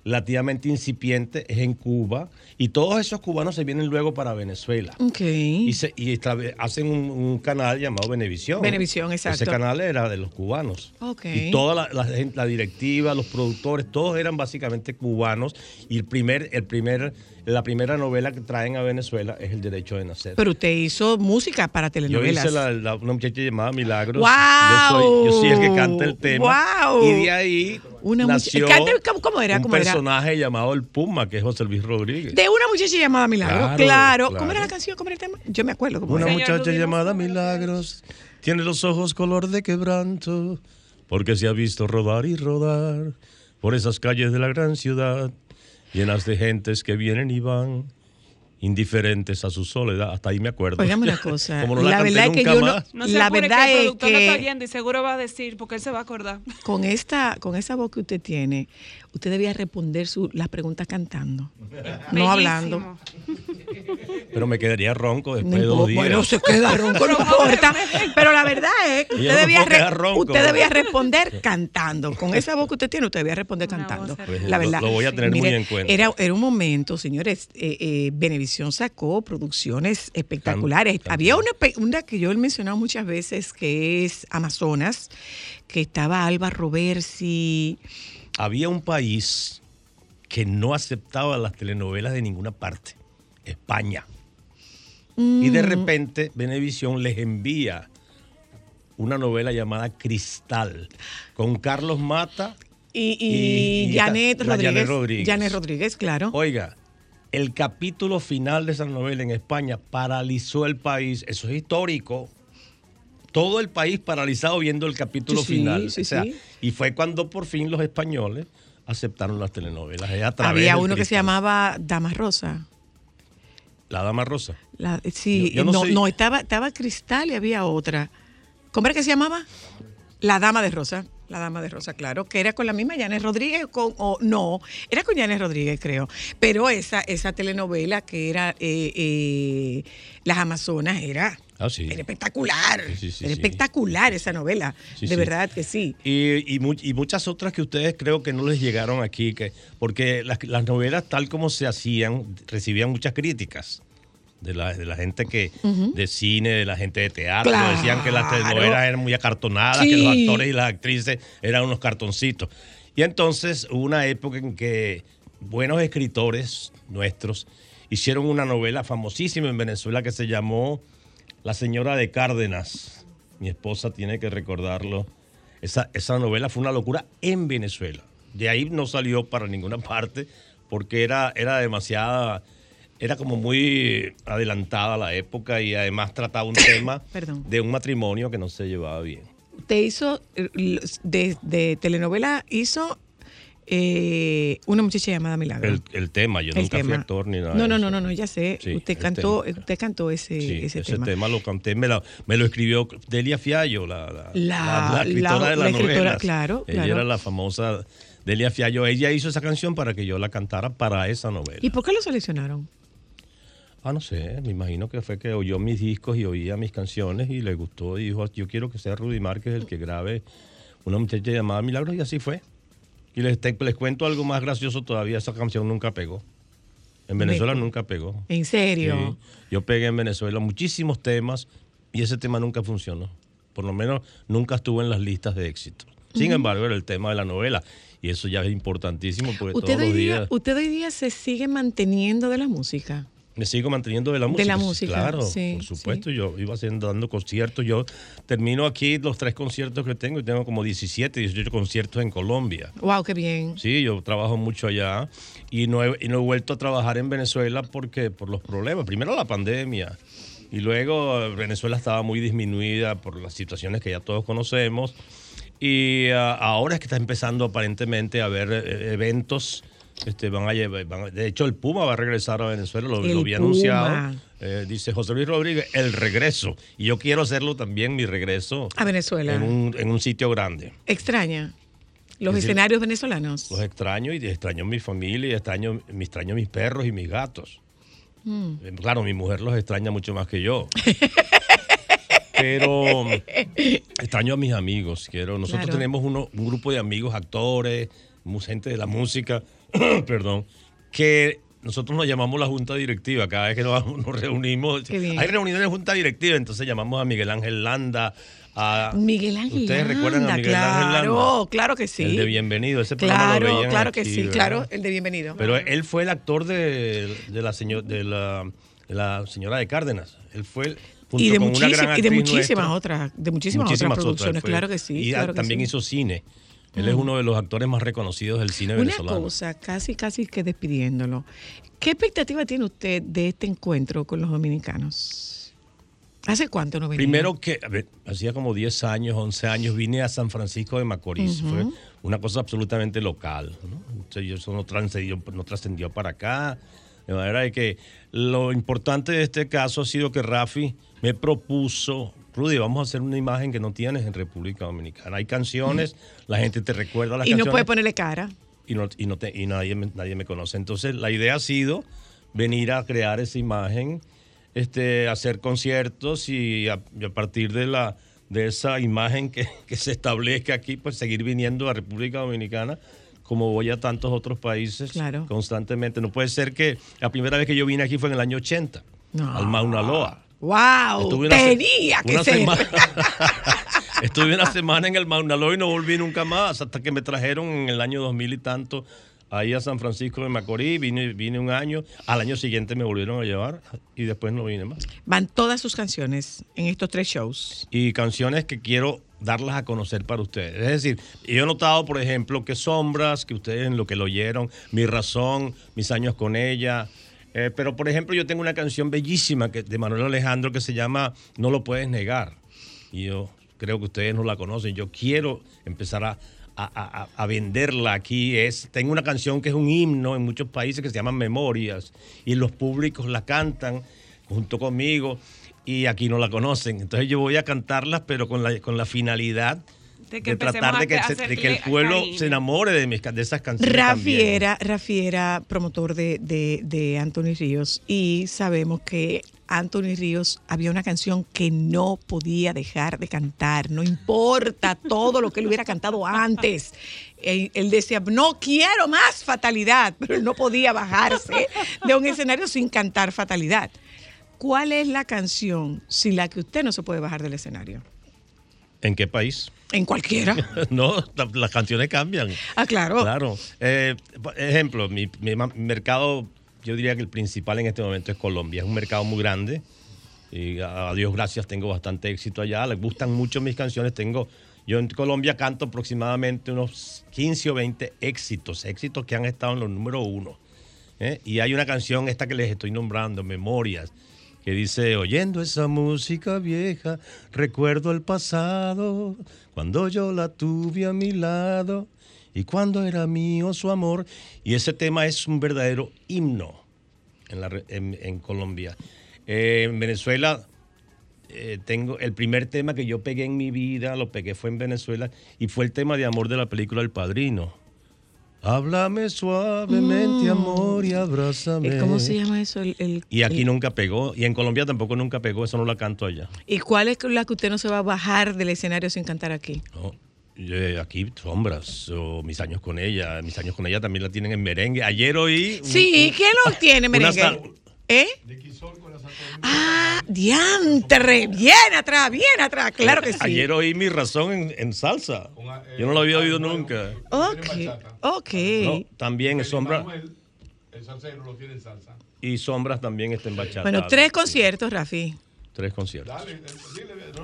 Speaker 38: relativamente incipiente es en Cuba y todos esos cubanos se vienen luego para Venezuela.
Speaker 5: Ok.
Speaker 38: Y, se- y hacen un, un canal llamado Venevisión.
Speaker 5: Venevisión, exacto.
Speaker 38: Ese canal era de los cubanos.
Speaker 5: Ok.
Speaker 38: Y toda la, la directiva, los productores, todos eran básicamente cubanos. Y el primer, el primer, la primera novela que traen a Venezuela es El Derecho de Nacer.
Speaker 5: Pero usted hizo música para
Speaker 38: yo
Speaker 5: telenovelas.
Speaker 38: hice la, la- una muchacha llamada Milagros.
Speaker 5: ¡Guau!
Speaker 38: Yo soy, yo soy el que canta el tema.
Speaker 5: ¡Guau!
Speaker 38: Y de ahí
Speaker 5: Una
Speaker 38: nació
Speaker 5: Canta- ¿cómo- cómo era?
Speaker 38: un
Speaker 5: ¿Cómo era?
Speaker 38: personaje llamado El Puma, que es José Luis Rodríguez.
Speaker 5: De una muchacha llamada Milagro. Claro,
Speaker 38: Claro,
Speaker 5: ¿Cómo era la canción? ¿Cómo era el tema? Yo me acuerdo. ¿cómo
Speaker 38: Una
Speaker 5: era.
Speaker 38: muchacha llamada Milagros tiene los ojos color de quebranto porque se ha visto rodar y rodar por esas calles de la gran ciudad llenas de gentes que vienen y van indiferentes a su soledad. Hasta ahí me acuerdo.
Speaker 5: Óigame una cosa,
Speaker 38: Como no
Speaker 5: la
Speaker 38: canté
Speaker 5: verdad es que yo no-.
Speaker 25: No se
Speaker 5: La verdad
Speaker 25: que el
Speaker 5: es
Speaker 25: productor lo está
Speaker 5: que-
Speaker 25: oyendo y seguro va a decir, porque él se va a acordar.
Speaker 5: Con esta, con esa voz que usted tiene, usted debía responder su, las preguntas cantando, no hablando.
Speaker 38: Pero me quedaría ronco después
Speaker 5: No
Speaker 38: de dos días.
Speaker 5: bueno, se queda ronco, no importa. Pero la verdad es que usted
Speaker 38: no
Speaker 5: debía,
Speaker 38: ronco.
Speaker 5: usted debía responder cantando. Con esa voz que usted tiene, usted debía responder cantando.
Speaker 38: Pues
Speaker 5: La
Speaker 38: lo-
Speaker 5: verdad.
Speaker 38: lo voy a tener muy en cuenta.
Speaker 5: Era, era un momento, señores, eh, eh, Benevisión sacó producciones espectaculares.
Speaker 38: Can-
Speaker 5: Había una, una que yo he mencionado muchas veces, que es Amazonas, que estaba Alba Roversi.
Speaker 38: Había un país que no aceptaba las telenovelas de ninguna parte, España. Y de
Speaker 5: Mm.
Speaker 38: repente Venevisión les envía una novela llamada Cristal con Carlos Mata
Speaker 5: Y, y,
Speaker 38: y- y
Speaker 5: Janet,
Speaker 38: esta-
Speaker 5: Rodríguez,
Speaker 38: Janet Rodríguez.
Speaker 5: Janet Rodríguez, claro.
Speaker 38: Oiga, el capítulo final de esa novela en España paralizó el país. Eso es histórico. Todo el país paralizado viendo el capítulo
Speaker 5: Sí,
Speaker 38: final.
Speaker 5: sí,
Speaker 38: O sea,
Speaker 5: sí.
Speaker 38: Y fue cuando por fin los españoles aceptaron las telenovelas. Través
Speaker 5: Había uno que se llamaba Dama Rosa.
Speaker 38: La Dama Rosa.
Speaker 5: La- sí,
Speaker 38: Yo- yo no
Speaker 5: no, estaba, estaba Cristal y había otra. ¿Cómo era que se llamaba? La Dama de Rosa. La Dama de Rosa, claro, que era con la misma Janet Rodríguez, con, o no, era con Janet Rodríguez, creo. Pero esa, esa telenovela que era eh, eh, Las Amazonas era,
Speaker 38: Ah, sí.
Speaker 5: era espectacular.
Speaker 38: Sí, sí,
Speaker 5: era
Speaker 38: sí.
Speaker 5: espectacular esa novela.
Speaker 38: Sí,
Speaker 5: de
Speaker 38: sí.
Speaker 5: verdad que sí.
Speaker 38: Y, y mu- y muchas otras que ustedes creo que no les llegaron aquí, que, porque las, las novelas tal como se hacían recibían muchas críticas. De la, de la gente que de cine, de la gente de teatro,
Speaker 5: Claro.
Speaker 38: decían que las telenovelas eran muy acartonadas,
Speaker 5: Sí.
Speaker 38: que los actores y las actrices eran unos cartoncitos. Y entonces hubo una época en que buenos escritores nuestros hicieron una novela famosísima en Venezuela que se llamó La señora de Cárdenas. Mi esposa tiene que recordarlo. Esa, esa novela fue una locura en Venezuela. De ahí no salió para ninguna parte porque era, era demasiada, era como muy adelantada la época y además trataba un tema de un matrimonio que no se llevaba bien.
Speaker 5: Te hizo, eh, de, de telenovela hizo eh, una muchacha llamada Milagro.
Speaker 38: El, el tema, yo
Speaker 5: El
Speaker 38: nunca fui
Speaker 5: tema.
Speaker 38: actor ni nada.
Speaker 5: No, no, no, no, no, ya sé.
Speaker 38: Sí,
Speaker 5: usted cantó,
Speaker 38: tema.
Speaker 5: usted cantó ese,
Speaker 38: Sí,
Speaker 5: ese,
Speaker 38: ese
Speaker 5: tema.
Speaker 38: tema. lo canté, me, la- me lo escribió Delia Fiallo, la, la,
Speaker 5: La-
Speaker 38: escritora
Speaker 5: la-
Speaker 38: de
Speaker 5: la
Speaker 38: las
Speaker 5: escritora,
Speaker 38: novelas.
Speaker 5: claro,
Speaker 38: Ella
Speaker 5: claro.
Speaker 38: era la famosa Delia Fiallo. Ella hizo esa canción para que yo la cantara para esa novela.
Speaker 5: ¿Y por qué lo seleccionaron?
Speaker 38: Ah, no sé, me imagino que fue que oyó mis discos y oía mis canciones y le gustó y dijo, yo quiero que sea Rudy Márquez el que grabe una muchacha llamada Milagros y así fue. Y les, te- les cuento algo más gracioso todavía, esa canción nunca pegó. En Venezuela
Speaker 5: Me-
Speaker 38: nunca pegó.
Speaker 5: ¿En serio?
Speaker 38: Sí. Yo pegué en Venezuela muchísimos temas y ese tema nunca funcionó. Por lo menos nunca estuvo en las listas de éxito. Sin embargo, era el tema de la novela. Y eso ya es importantísimo porque
Speaker 5: ¿Usted
Speaker 38: todos
Speaker 5: hoy,
Speaker 38: los
Speaker 5: día,
Speaker 38: días
Speaker 5: ¿Usted hoy día se sigue manteniendo de la música?
Speaker 38: Me sigo manteniendo de la música.
Speaker 5: De la música,
Speaker 38: Claro,
Speaker 5: sí,
Speaker 38: por supuesto. Yo iba haciendo, dando conciertos. Yo termino aquí los tres conciertos que tengo y tengo como 17, 18 conciertos en Colombia.
Speaker 5: Wow, qué bien.
Speaker 38: Sí, yo trabajo mucho allá y no he, y no he vuelto a trabajar en Venezuela porque por los problemas. Primero la pandemia y luego Venezuela estaba muy disminuida por las situaciones que ya todos conocemos y ah, ahora es que está empezando aparentemente a haber eh, eventos. Este, van a llevar, van de hecho, el Puma va a regresar a Venezuela, lo, había
Speaker 5: Puma.
Speaker 38: anunciado. Eh, dice José Luis Rodríguez, el regreso. Y yo quiero hacerlo también, mi regreso,
Speaker 5: A Venezuela.
Speaker 38: en un, en un sitio grande.
Speaker 5: Extraña. Los
Speaker 38: Es decir,
Speaker 5: escenarios venezolanos.
Speaker 38: Los extraño y extraño mi familia y extraño, me extraño mis perros y mis gatos.
Speaker 5: Mm.
Speaker 38: Eh, Claro, mi mujer los extraña mucho más que yo. Pero extraño a mis amigos. Quiero, nosotros
Speaker 5: Claro.
Speaker 38: tenemos uno- un grupo de amigos, actores, gente de la música, perdón, que nosotros nos llamamos la junta directiva. Cada vez que nos, nos reunimos, hay reuniones de junta directiva, entonces llamamos a Miguel Ángel Landa. A,
Speaker 5: Miguel Ángel
Speaker 38: ¿Ustedes recuerdan a
Speaker 5: Landa,
Speaker 38: Miguel Ángel Landa?
Speaker 5: Claro, claro que sí.
Speaker 38: El de Bienvenido, ese programa lo
Speaker 5: Claro, claro
Speaker 38: aquí,
Speaker 5: que sí,
Speaker 38: ¿verdad?
Speaker 5: claro, el de bienvenido.
Speaker 38: Pero él fue el actor de, de la, señor, de, la, de la señora de Cárdenas. Él fue el-
Speaker 5: y de, y de muchísimas
Speaker 38: nuestra.
Speaker 5: otras, de muchísimas,
Speaker 38: Muchísimas
Speaker 5: otras producciones,
Speaker 38: fue.
Speaker 5: claro que sí.
Speaker 38: Y
Speaker 5: claro que
Speaker 38: también
Speaker 5: sí.
Speaker 38: hizo cine. Él es uno de los actores más reconocidos del cine
Speaker 5: Una
Speaker 38: venezolano.
Speaker 5: cosa, casi, casi que despidiéndolo. ¿Qué expectativa tiene usted de este encuentro con los dominicanos? ¿Hace cuánto no venía?
Speaker 38: Primero que, a ver, hacía como 10 años, 11 años, vine a San Francisco de Macorís. Fue una cosa absolutamente local. ¿no? Entonces, eso no trascendió, no trascendió para acá. De manera que lo importante de este caso ha sido que Rafi me propuso, Rudy, vamos a hacer una imagen que no tienes en República Dominicana. Hay canciones, la gente te recuerda las
Speaker 5: y no
Speaker 38: canciones
Speaker 5: puede ponerle cara.
Speaker 38: y, no, y, no te- y nadie, me- nadie me conoce. Entonces, la idea ha sido venir a crear esa imagen, este, hacer conciertos y a, y a partir de, la, de esa imagen que, que se establezca aquí, pues seguir viniendo a República Dominicana como voy a tantos otros países
Speaker 5: Claro.
Speaker 38: constantemente. No puede ser que la primera vez que yo vine aquí fue en el año 80, al Mauna Loa.
Speaker 5: ¡Wow!
Speaker 38: Estuve
Speaker 5: Tenía que ser.
Speaker 38: semana- Estuve una semana en el Mauna Loa y no volví nunca más, hasta que me trajeron en el año 2000 y tanto ahí a San Francisco de Macorís. Vine, vine un año, al año siguiente me volvieron a llevar y después no vine más.
Speaker 5: Van todas sus canciones en estos tres shows.
Speaker 38: Y canciones que quiero darlas a conocer para ustedes. Es decir, yo he notado, por ejemplo, que Sombras, que ustedes en lo que lo oyeron, Mi Razón, Mis Años con Ella. Eh, pero, por ejemplo, yo tengo una canción bellísima que, de Manuel Alejandro que se llama No lo puedes negar. Y yo creo que ustedes no la conocen. Yo quiero empezar a, a- a- venderla aquí. Es, tengo una canción que es un himno en muchos países que se llama Memorias. Y los públicos la cantan junto conmigo. Y aquí no la conocen. Entonces yo voy a cantarlas, pero con la, con la finalidad
Speaker 25: De
Speaker 38: de,
Speaker 25: que
Speaker 38: tratar de que, se-
Speaker 25: hacerle
Speaker 38: de que el pueblo
Speaker 25: cariño.
Speaker 38: se enamore de, mis, de esas canciones.
Speaker 5: Rafi
Speaker 38: también.
Speaker 5: era, Rafi era promotor de, de, de Anthony Ríos y sabemos que Anthony Ríos había una canción que no podía dejar de cantar, no importa todo lo que él hubiera cantado antes. Él, él decía, no quiero más fatalidad, pero él no podía bajarse de un escenario sin cantar fatalidad. ¿Cuál es la canción sin la que usted no se puede bajar del escenario?
Speaker 38: ¿En qué país?
Speaker 5: En cualquiera.
Speaker 38: no, la- las canciones cambian.
Speaker 5: Ah, claro.
Speaker 38: Claro. Eh, ejemplo, mi, mercado, yo diría que el principal en este momento es Colombia. Es un mercado muy grande. Y a, a Dios gracias tengo bastante éxito allá. Les gustan mucho mis canciones. Tengo, yo en Colombia canto aproximadamente unos 15 o 20 éxitos, éxitos que han estado en los número uno. ¿eh? Y hay una canción, esta que les estoy nombrando, Memorias, que dice, oyendo esa música vieja, recuerdo el pasado, cuando yo la tuve a mi lado y cuando era mío su amor. Y ese tema es un verdadero himno en, Colombia. Eh, en Venezuela eh, tengo el primer tema que yo pegué en mi vida, lo pegué fue en Venezuela y fue el tema de amor de la película El Padrino. Háblame suavemente,
Speaker 5: Mm.
Speaker 38: amor, y abrázame.
Speaker 5: Eh, ¿Cómo se llama eso? El- el-
Speaker 38: Y aquí
Speaker 5: el-
Speaker 38: nunca pegó, y en Colombia tampoco nunca pegó, eso no la canto allá.
Speaker 5: ¿Y cuál es la que usted no se va a bajar del escenario sin cantar aquí?
Speaker 38: No, eh, aquí Sombras, o Mis años con ella, Mis años con ella también la tienen en merengue. Ayer oí... un-
Speaker 5: Sí,
Speaker 38: un-
Speaker 5: ¿quién lo tiene,
Speaker 38: una
Speaker 5: merengue?
Speaker 38: sal-
Speaker 5: ¿Eh? Ah, diantre, bien atrás, bien atrás, claro que sí.
Speaker 38: Ayer oí Mi razón en, en salsa. Yo no lo había oído nunca.
Speaker 5: Ok, ok.
Speaker 38: No, también Sombras...
Speaker 39: El salsero lo tiene en salsa.
Speaker 38: Y Sombras también está en bachata.
Speaker 5: Bueno, tres conciertos, Rafi.
Speaker 38: Tres conciertos.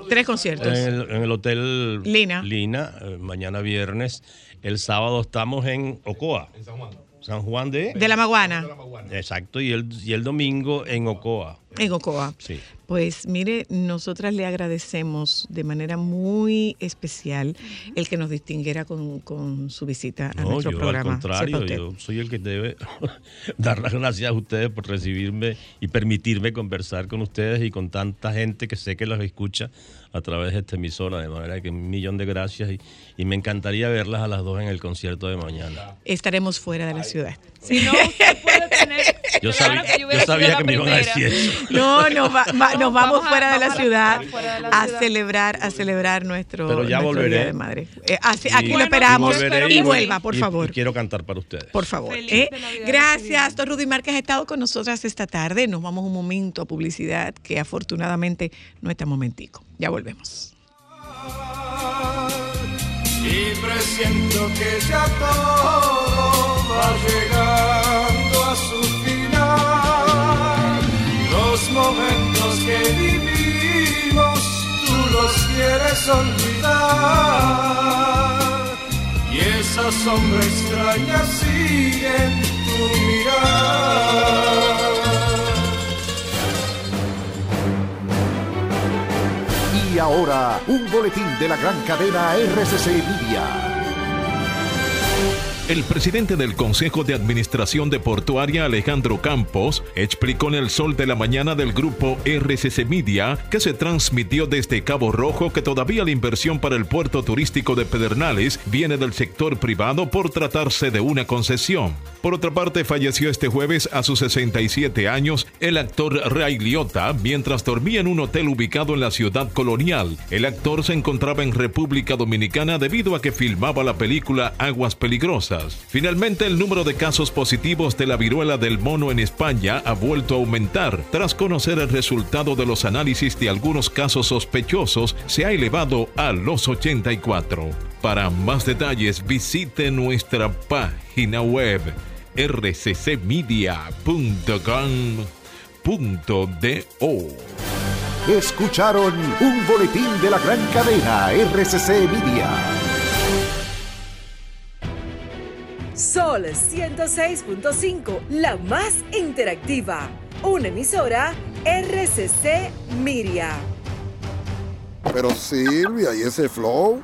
Speaker 5: Tres conciertos.
Speaker 38: En el, en el hotel
Speaker 5: Lina.
Speaker 38: Lina, eh, mañana viernes. El sábado estamos en Ocoa. En
Speaker 39: San Juan.
Speaker 38: San Juan de...
Speaker 5: De la Maguana,
Speaker 38: Exacto, y el, y el domingo en Ocoa.
Speaker 5: en Ocoa.
Speaker 38: Sí.
Speaker 5: Pues mire, nosotras le agradecemos de manera muy especial el que nos distinguiera con, con su visita a
Speaker 38: No,
Speaker 5: nuestro
Speaker 38: yo
Speaker 5: programa.
Speaker 38: al contrario, yo soy el que debe dar las gracias a ustedes por recibirme y permitirme conversar con ustedes y con tanta gente que sé que los escucha a través de esta emisora. De manera que un millón de gracias y, y me encantaría verlas a las dos en el concierto de mañana.
Speaker 5: Estaremos fuera de la ciudad.
Speaker 25: Si no, usted puede tener
Speaker 38: Yo sabía, yo sabía que me iban a decir eso.
Speaker 5: No, nos, va- va- nos vamos,
Speaker 25: vamos a-
Speaker 5: fuera de la
Speaker 25: vamos
Speaker 5: ciudad
Speaker 25: fuera de la
Speaker 5: a
Speaker 25: ciudad.
Speaker 5: celebrar, a celebrar nuestro,
Speaker 38: Pero ya
Speaker 5: nuestro
Speaker 38: volveré.
Speaker 5: Día de Madre. Eh, así-
Speaker 38: Y-
Speaker 5: aquí lo
Speaker 38: y
Speaker 5: esperamos y,
Speaker 38: voy-
Speaker 5: vuelva, por
Speaker 38: y-
Speaker 5: favor.
Speaker 38: y quiero cantar para ustedes.
Speaker 5: Por favor. ¿eh? Gracias, don Rudy Márquez ha estado con nosotras esta tarde. Nos vamos un momento a publicidad que afortunadamente no está momentico. Ya volvemos.
Speaker 35: Y presiento que ya todo va llegando a su final. Los momentos que vivimos tú los quieres olvidar y esa sombra extraña sigue en tu mirar.
Speaker 9: Y ahora, boletín de la gran cadena RCC Media.
Speaker 40: El presidente del Consejo de Administración de Portuaria, Alejandro Campos, explicó en el sol de la mañana del grupo RCC Media que se transmitió desde Cabo Rojo que todavía la inversión para el puerto turístico de Pedernales viene del sector privado por tratarse de una concesión. Por otra parte, falleció este jueves a sus 67 años el actor Ray Liotta mientras dormía en un hotel ubicado en la ciudad colonial. El actor se encontraba en República Dominicana debido a que filmaba la película Aguas Peligrosas. Finalmente, el número de casos positivos de la viruela del mono en España ha vuelto a aumentar. Tras conocer el resultado de los análisis de algunos casos sospechosos, se ha elevado a los 84. Para más detalles, visite nuestra página web rccmedia.com.do.
Speaker 9: Escucharon un boletín de la gran cadena RCC Media.
Speaker 7: Sol 106.5, la más interactiva. Una emisora RCC Miria.
Speaker 41: Pero Silvia, ¿y ese flow?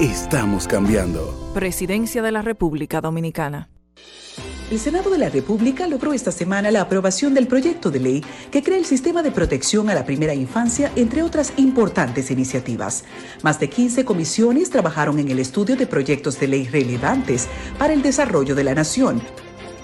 Speaker 12: Estamos cambiando.
Speaker 13: Presidencia de la República Dominicana.
Speaker 15: El Senado de la República logró esta semana la aprobación del proyecto de ley que crea el sistema de protección a la primera infancia, entre otras importantes iniciativas. Más de 15 comisiones trabajaron en el estudio de proyectos de ley relevantes para el desarrollo de la nación.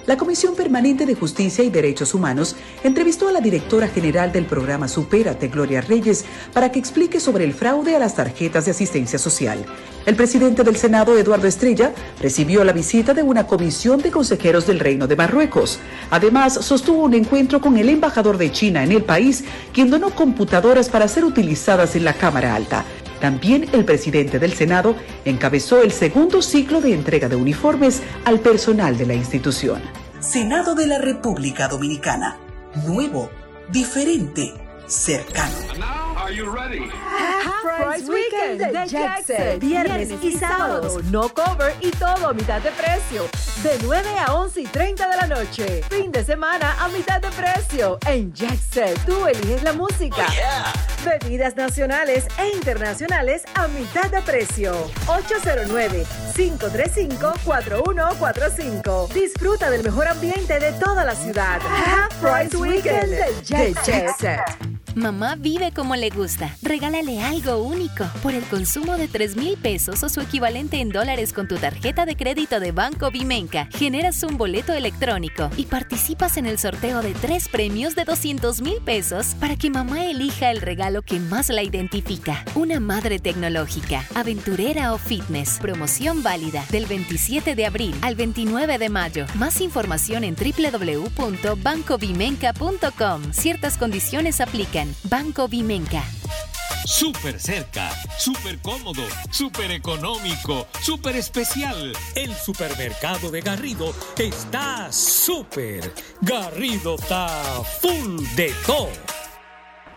Speaker 15: La Comisión Permanente de Justicia y Derechos Humanos entrevistó a la directora general del programa Supérate, Gloria Reyes, para que explique sobre el fraude a las tarjetas de asistencia social. El presidente del Senado, Eduardo Estrella, recibió la visita de una comisión de consejeros del Reino de Marruecos. Además, sostuvo un encuentro con el embajador de China en el país, quien donó computadoras para ser utilizadas en la Cámara Alta. También el presidente del Senado encabezó el segundo ciclo de entrega de uniformes al personal de la institución. Senado de la República Dominicana. Nuevo, diferente, cercano.
Speaker 7: Price Weekend de Jackson. Viernes y sábados. No cover y todo a mitad de precio. De 9 a 11 y 30 de la noche. Fin de semana a mitad de precio. En Jackson, tú eliges la música. Bebidas nacionales e internacionales a mitad de precio. 809-535-4145. Disfruta del mejor ambiente de toda la ciudad. Half Price Weekend de Jackson.
Speaker 42: Mamá vive como le gusta. Regálale algo único. Por el consumo de 3 mil pesos o su equivalente en dólares con tu tarjeta de crédito de Banco Vimenca, generas un boleto electrónico y participas en el sorteo de tres premios de 200 mil pesos para que mamá elija el regalo que más la identifica. Una madre tecnológica, aventurera o fitness. Promoción válida del 27 de abril al 29 de mayo. Más información en www.bancovimenca.com. Ciertas condiciones aplican. Banco Vimenca.
Speaker 17: Súper cerca, súper cómodo, súper económico, súper especial. El supermercado de Garrido está súper. Garrido está full de todo.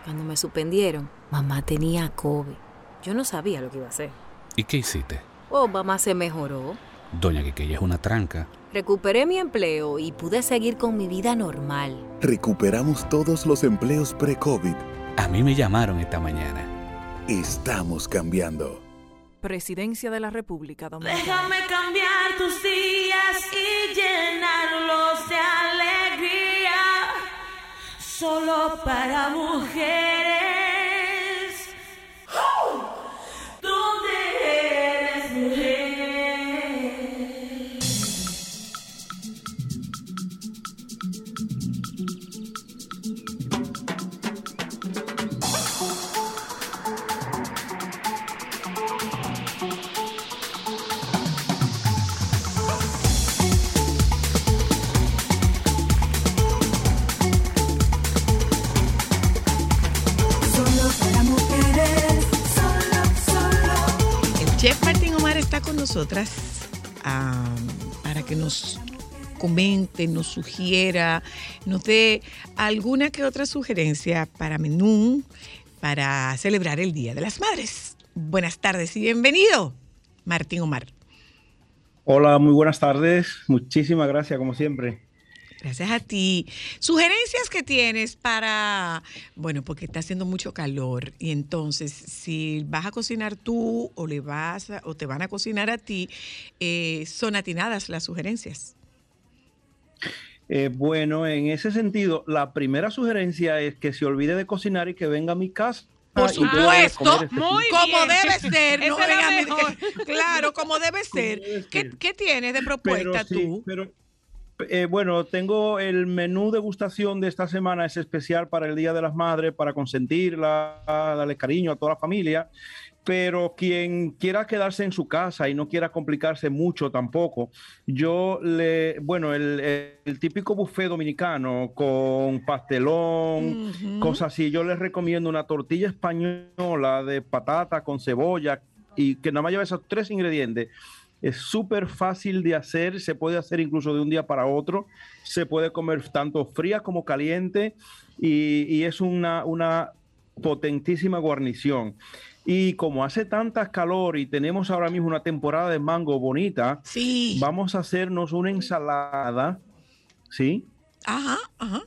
Speaker 32: Cuando me suspendieron, mamá tenía COVID. Yo no sabía lo que iba a hacer.
Speaker 43: ¿Y qué hiciste?
Speaker 32: Oh, mamá se mejoró.
Speaker 43: Doña Quiqueya es una tranca.
Speaker 32: Recuperé mi empleo y pude seguir con mi vida normal.
Speaker 12: Recuperamos todos los empleos pre-COVID
Speaker 44: A mí me llamaron esta mañana.
Speaker 12: Estamos cambiando.
Speaker 13: Presidencia de la República Dominicana.
Speaker 22: Déjame cambiar tus días y llenarlos de alegría. Solo para mujeres.
Speaker 5: Nosotras ah, para que nos comente, nos sugiera, nos dé alguna que otra sugerencia para menú para celebrar el Día de las Madres. Buenas tardes y bienvenido, Martín Omar.
Speaker 45: Hola, muy buenas tardes. Muchísimas gracias, como siempre.
Speaker 5: Gracias a ti. Sugerencias que tienes para, bueno, porque está haciendo mucho calor y entonces si vas a cocinar tú o le vas a- o te van a cocinar a ti, eh, son atinadas las sugerencias.
Speaker 45: Eh, bueno, en ese sentido, la primera sugerencia es que se olvide de cocinar y que venga a mi casa.
Speaker 5: Por supuesto,
Speaker 45: este
Speaker 5: como
Speaker 45: fin.
Speaker 5: debe ser, no venga a
Speaker 25: mejor.
Speaker 5: claro, como debe ser. ¿Qué, qué tienes de propuesta
Speaker 45: sí,
Speaker 5: tú?
Speaker 45: pero, eh, bueno, tengo el menú degustación de esta semana, es especial para el Día de las Madres, para consentirla, darle cariño a toda la familia. Pero quien quiera quedarse en su casa y no quiera complicarse mucho tampoco, yo le, bueno, el, el típico buffet dominicano con pastelón,
Speaker 46: Ujú.
Speaker 45: cosas así, yo les recomiendo una tortilla española de patata con cebolla y que nada más lleva esos tres ingredientes. Es súper fácil de hacer, se puede hacer incluso de un día para otro, se puede comer tanto fría como caliente y, y es una, una potentísima guarnición. Y como hace tanta calor y tenemos ahora mismo una temporada de mango bonita, vamos a hacernos una ensalada, ¿sí?
Speaker 5: Ajá, ajá.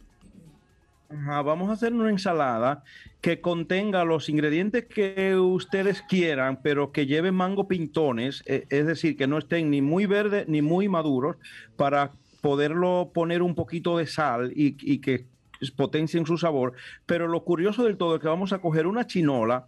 Speaker 45: Ajá, vamos a hacer una ensalada que contenga los ingredientes que ustedes quieran, pero que lleve mango pintones, eh, es decir, que no estén ni muy verdes ni muy maduros, para poderlo poner un poquito de sal y, y que potencien su sabor. Pero lo curioso del todo es que vamos a coger una chinola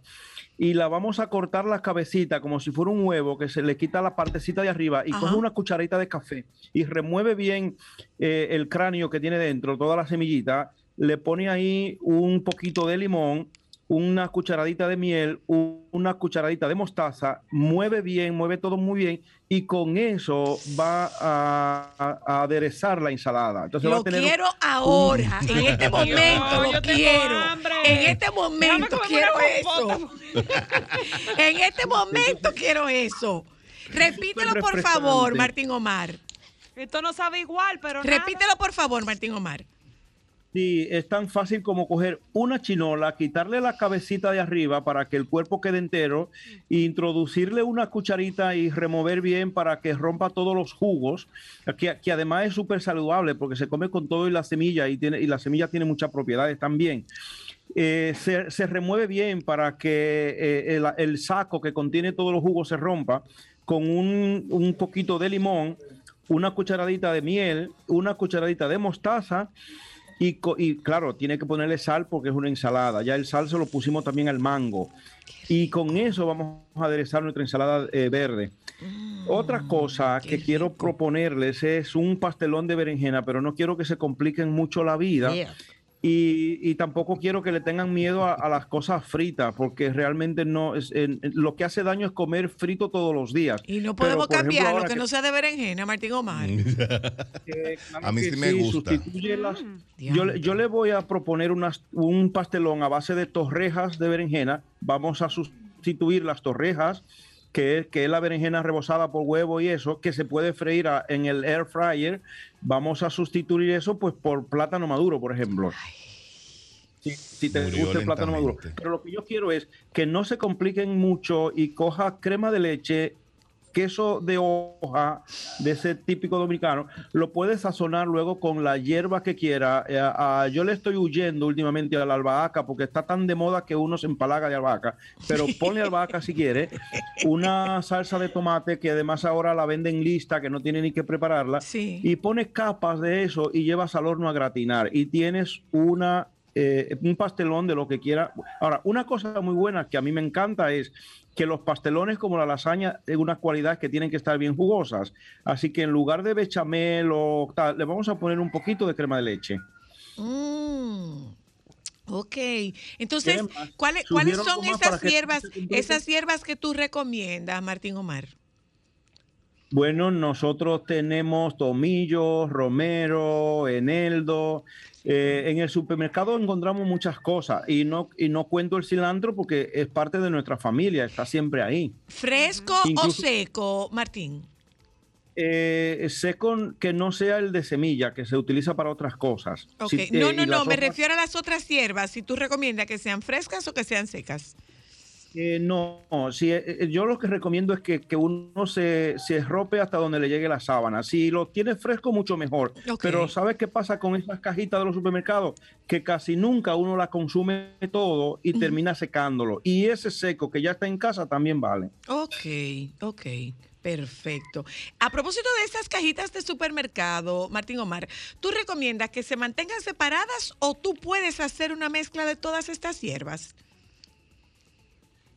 Speaker 45: y la vamos a cortar la cabecita como si fuera un huevo que se le quita la partecita de arriba y
Speaker 46: Ajá.
Speaker 45: coge una cucharita de café y remueve bien eh, el cráneo que tiene dentro, toda la semillita, le pone ahí un poquito de limón, una cucharadita de miel, una cucharadita de mostaza, mueve bien, mueve todo muy bien y con eso va a, a- a aderezar la ensalada. Entonces va a
Speaker 5: Lo
Speaker 45: tener un-
Speaker 5: quiero ahora, en este momento lo quiero. En este momento quiero eso. En este momento quiero eso. Repítelo por favor. Martín Omar.
Speaker 25: Esto no sabe igual, pero
Speaker 5: Repítelo por favor, Martín Omar.
Speaker 45: Sí, es tan fácil como coger una chinola, quitarle la cabecita de arriba para que el cuerpo quede entero, e introducirle una cucharita y remover bien para que rompa todos los jugos, que, además es súper saludable porque se come con todo y la semilla y, tiene, y la semilla tiene muchas propiedades también. Eh, se, se remueve bien para que eh, el, el saco que contiene todos los jugos se rompa con un, un poquito de limón, una cucharadita de miel, una cucharadita de mostaza y, claro, tiene que ponerle sal porque es una ensalada. Ya el sal se lo pusimos también al mango. Y con eso vamos a aderezar nuestra ensalada eh, verde. Otra cosa que quiero proponerles es un pastelón de berenjena, pero no quiero que se compliquen mucho la vida.
Speaker 5: Yeah.
Speaker 45: Y, y tampoco quiero que le tengan miedo a, a las cosas fritas, porque realmente no es en- en- lo que hace daño es comer frito todos los días.
Speaker 5: Y no
Speaker 45: Pero,
Speaker 5: podemos
Speaker 45: ejemplo,
Speaker 5: cambiar lo que no sea de berenjena, Martín Omar.
Speaker 45: claro
Speaker 47: A mí sí me gusta.
Speaker 45: las- yo, le- yo le voy a proponer unas- un pastelón a base de torrejas de berenjena. Vamos a sustituir las torrejas, que es, que es la berenjena rebozada por huevo y eso, que se puede freír a- en el air fryer. Vamos a sustituir eso pues por plátano maduro, por ejemplo. Si, si te
Speaker 47: Murió
Speaker 45: gusta el plátano maduro. Pero lo que yo quiero es que no se compliquen mucho y coja crema de leche queso de hoja de ese típico dominicano, lo puedes sazonar luego con la hierba que quiera. Eh, yo le estoy huyendo últimamente a la albahaca porque está tan de moda que uno se empalaga de albahaca, pero ponle albahaca si quiere, una salsa de tomate que además ahora la venden lista, que no tiene ni que prepararla, y pones capas de eso y llevas al horno a gratinar y tienes una eh, un pastelón de lo que quiera. Ahora, una cosa muy buena que a mí me encanta es que los pastelones como la lasaña tienen unas cualidades que tienen que estar bien jugosas. Así que en lugar de bechamel o tal, le vamos a poner un poquito de crema de leche.
Speaker 5: Mm, ok, entonces. ¿cuáles, ¿cuáles
Speaker 45: ¿Sugiero
Speaker 5: son esas hierbas, esas hierbas que tú recomiendas, Martín Omar?
Speaker 45: Bueno, nosotros tenemos tomillo, romero, eneldo. Eh, en el supermercado encontramos muchas cosas y no, y no cuento el cilantro porque es parte de nuestra familia, está siempre ahí.
Speaker 5: ¿Fresco o seco, Martín?
Speaker 45: Eh, seco que no sea el de semilla, que se utiliza para otras cosas. Si-
Speaker 5: no,
Speaker 45: eh,
Speaker 5: no, no, me refiero a las otras hierbas, si tú recomiendas que sean frescas o que sean secas.
Speaker 45: Eh, no, sí, eh, eh, yo lo que recomiendo es que, que uno se, se rope hasta donde le llegue la sábana. Si lo tiene fresco, mucho mejor. Pero ¿sabes qué pasa con esas cajitas de los supermercados? Que casi nunca uno la consume todo y termina secándolo. Y ese seco que ya está en casa también vale.
Speaker 5: Ok, ok, perfecto. A propósito de esas cajitas de supermercado, Martín Omar, ¿tú recomiendas que se mantengan separadas o tú puedes hacer una mezcla de todas estas hierbas?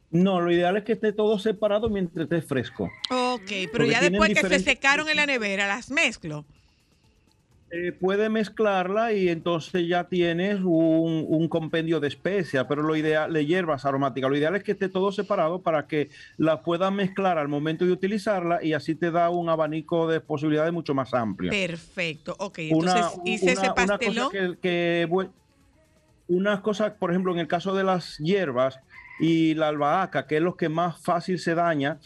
Speaker 45: No, lo ideal es que esté todo separado mientras esté fresco.
Speaker 5: Ok, pero
Speaker 45: Porque
Speaker 5: ya después que se secaron en la nevera, las mezclo.
Speaker 45: Eh, puede mezclarla y entonces ya tienes un, un compendio de especias, pero lo ideal, de hierbas aromáticas, lo ideal es que esté todo separado para que la puedas mezclar al momento de utilizarla y así te da un abanico de posibilidades mucho más amplio.
Speaker 5: Perfecto, ok,
Speaker 45: Una-
Speaker 5: entonces hice ese
Speaker 45: una- una cosa
Speaker 5: pastelón.
Speaker 45: que- que unas cosas, por ejemplo, en el caso de las hierbas y la albahaca, que es lo que más fácil se daña,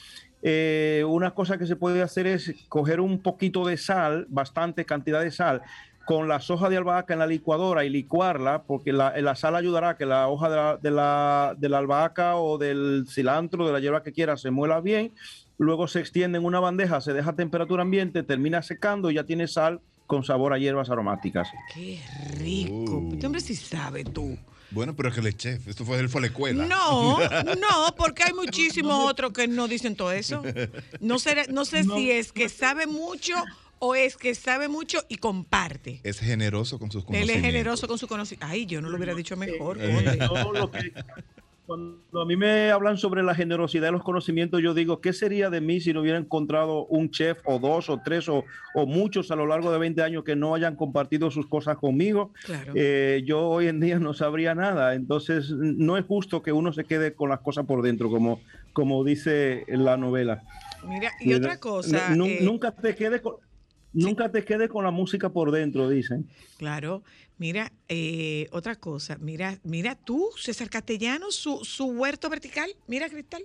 Speaker 45: eh, una cosa que se puede hacer es coger un poquito de sal, bastante cantidad de sal, con las hojas de albahaca en la licuadora y licuarla, porque la, la sal ayudará a que la hoja de la, de, la, de la albahaca o del cilantro, de la hierba que quiera, se muela bien. Luego se extiende en una bandeja, se deja a temperatura ambiente, termina secando y ya tiene sal con sabor a hierbas aromáticas.
Speaker 5: Qué rico. Este hombre sí sabe tú.
Speaker 46: Bueno, pero es que él es chef. Esto fue, él fue a la escuela.
Speaker 5: No, no, porque hay muchísimos otros que no dicen todo eso. No sé, no sé si es que sabe mucho o es que sabe mucho y comparte.
Speaker 46: Es generoso con sus
Speaker 5: Él
Speaker 46: conocimientos.
Speaker 5: es generoso con su conocimiento. Ay, yo no lo hubiera dicho mejor.
Speaker 45: Eh, yo lo que- cuando a mí me hablan sobre la generosidad de los conocimientos, yo digo, ¿qué sería de mí si no hubiera encontrado un chef o dos o tres o, o muchos a lo largo de 20 años que no hayan compartido sus cosas conmigo?
Speaker 5: Claro.
Speaker 45: Eh, yo hoy en día no sabría nada. Entonces, no es justo que uno se quede con las cosas por dentro, como, como dice la novela.
Speaker 5: Mira, y otra cosa. Eh,
Speaker 45: nunca te quede con... Nunca te quede con la música por dentro, dicen.
Speaker 5: Claro, mira, eh, otra cosa, mira, mira tú, César Castellano, su, su huerto vertical, mira Cristal.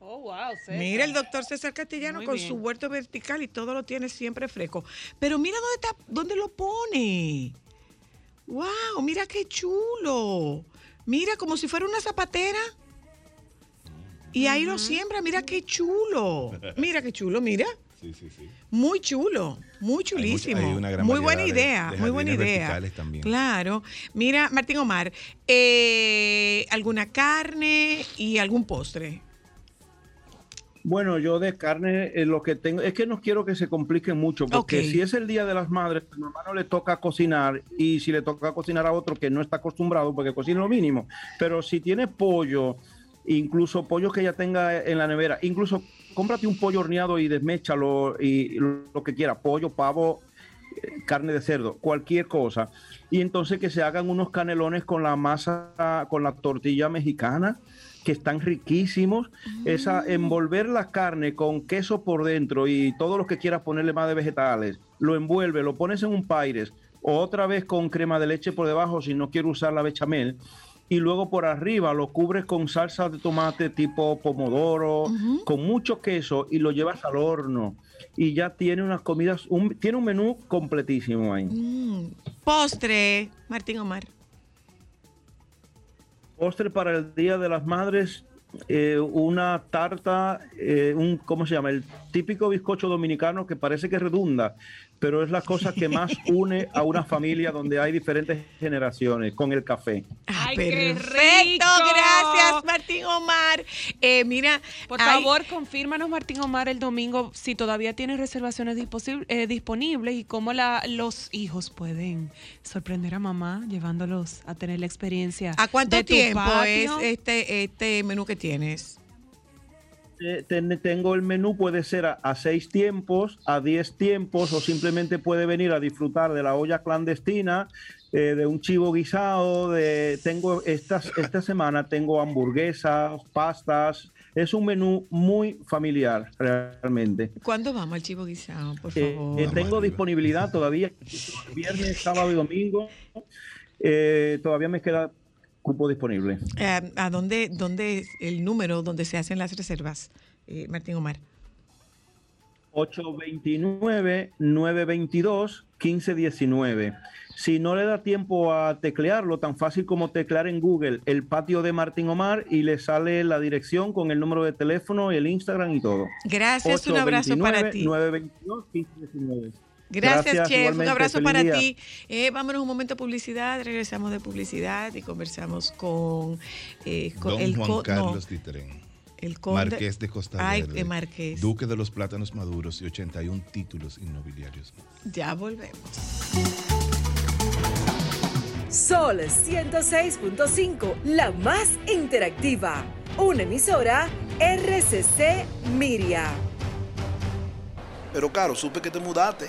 Speaker 25: Oh, wow, César.
Speaker 5: Mira el doctor César Castellano
Speaker 25: Muy
Speaker 5: con
Speaker 25: bien.
Speaker 5: su huerto vertical y todo lo tiene siempre fresco. Pero mira dónde está, dónde lo pone. Wow, mira qué chulo. Mira como si fuera una zapatera. Y ahí lo siembra, mira qué chulo. Mira qué chulo, mira.
Speaker 46: Sí, sí, sí.
Speaker 5: Muy chulo, muy chulísimo.
Speaker 46: hay una gran
Speaker 5: muy buena
Speaker 46: de-
Speaker 5: idea,
Speaker 46: de
Speaker 5: muy buena idea.
Speaker 46: también.
Speaker 5: Claro. Mira, Martín Omar, eh, ¿alguna carne y algún postre?
Speaker 45: Bueno, yo de carne eh, lo que tengo es que no quiero que se complique mucho, porque si es el Día de las Madres, a mi hermano le toca cocinar y si le toca cocinar a otro que no está acostumbrado, porque cocina lo mínimo, pero si tiene pollo, incluso pollo que ya tenga en la nevera, incluso cómprate un pollo horneado y desméchalo y lo, que quiera, pollo, pavo, eh, carne de cerdo, cualquier cosa. Y entonces que se hagan unos canelones con la masa, con la tortilla mexicana, que están riquísimos. Esa, envolver la carne con queso por dentro y todo lo que quieras ponerle más de vegetales, lo envuelve, lo pones en un paires, o otra vez con crema de leche por debajo si no quiero usar la bechamel. Y luego por arriba lo cubres con salsa de tomate tipo pomodoro, con mucho queso y lo llevas al horno. Y ya tiene unas comidas, un- tiene un menú completísimo ahí.
Speaker 5: Mm, Postre, Martín Omar.
Speaker 45: Postre para el Día de las Madres, eh, una tarta, eh, un, ¿cómo se llama? El típico bizcocho dominicano que parece que redunda, pero es la cosa que más une a una familia donde hay diferentes generaciones con el café.
Speaker 25: ¡Ay,
Speaker 5: Perfecto,
Speaker 25: qué rico!
Speaker 5: gracias Martín Omar. Eh, mira,
Speaker 25: Por
Speaker 5: hay-
Speaker 25: favor, confírmanos, Martín Omar, el domingo si todavía tienes reservaciones eh, disponibles y cómo la, los hijos pueden sorprender a mamá llevándolos a tener la experiencia.
Speaker 5: ¿A cuánto
Speaker 25: de tu
Speaker 5: tiempo es este, este menú que tienes?
Speaker 45: Eh, ten- tengo el menú, puede ser a, a seis tiempos, a diez tiempos, o simplemente puede venir a disfrutar de la olla clandestina, eh, de un chivo guisado, de tengo estas, esta semana tengo hamburguesas, pastas. Es un menú muy familiar, realmente.
Speaker 5: ¿Cuándo vamos al chivo guisado, por
Speaker 45: Eh,
Speaker 5: favor?
Speaker 45: eh, tengo disponibilidad todavía, viernes, sábado y domingo. Eh, todavía me queda cupo disponible.
Speaker 5: Eh, ¿A dónde, dónde el número donde se hacen las reservas, eh, Martín Omar?
Speaker 45: 829-922-1519. Si no le da tiempo a teclearlo, tan fácil como teclear en Google el patio de Martín Omar y le sale la dirección con el número de teléfono, el Instagram y todo.
Speaker 5: Gracias, un abrazo para ti.
Speaker 45: 922-1519.
Speaker 5: Gracias, Chef. Un abrazo para
Speaker 45: día.
Speaker 5: ti. Eh, vámonos un momento a publicidad. Regresamos de publicidad y conversamos con, eh, con
Speaker 46: Don
Speaker 5: el
Speaker 46: Juan
Speaker 5: co- no,
Speaker 46: Carlos Diteren.
Speaker 5: el conde-
Speaker 46: Marqués de Costa
Speaker 5: Ay,
Speaker 46: Verde.
Speaker 5: eh, Marqués.
Speaker 46: Duque de los Plátanos Maduros y 81 títulos inmobiliarios.
Speaker 5: Ya volvemos.
Speaker 7: Sol 106.5, la más interactiva. Una emisora RCC Miria.
Speaker 48: Pero Caro, supe que te mudaste.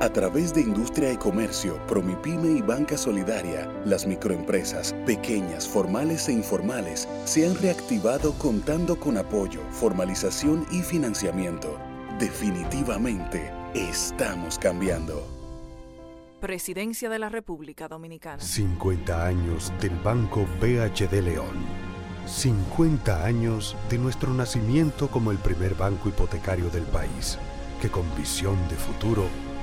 Speaker 12: A través de Industria y Comercio, Promipyme y Banca Solidaria, las microempresas, pequeñas, formales e informales, se han reactivado contando con apoyo, formalización y financiamiento. Definitivamente, estamos cambiando.
Speaker 13: Presidencia de la República Dominicana.
Speaker 14: 50 años del Banco BHD León. 50 años de nuestro nacimiento como el primer banco hipotecario del país, que con visión de futuro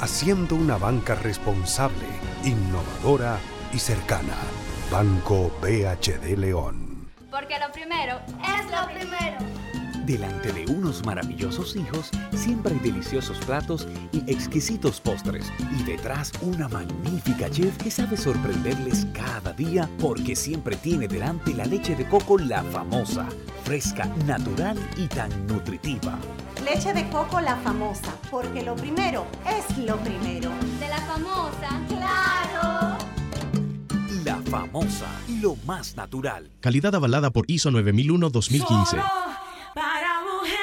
Speaker 14: haciendo una banca responsable, innovadora y cercana. Banco BHD León.
Speaker 47: Porque lo primero es lo primero.
Speaker 44: Delante de unos maravillosos hijos, siempre hay deliciosos platos y exquisitos postres. Y detrás una magnífica chef que sabe sorprenderles cada día porque siempre tiene delante la leche de coco la famosa, fresca, natural y tan nutritiva.
Speaker 49: Leche de coco la famosa, porque lo primero es lo primero.
Speaker 47: De la famosa, claro.
Speaker 44: La famosa, lo más natural.
Speaker 50: Calidad avalada por ISO 9001-2015.
Speaker 22: Para mujeres.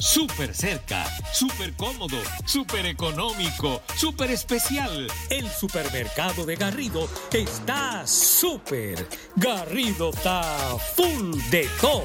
Speaker 17: Súper cerca, súper cómodo, súper económico, súper especial. El supermercado de Garrido está súper. Garrido está full de todo.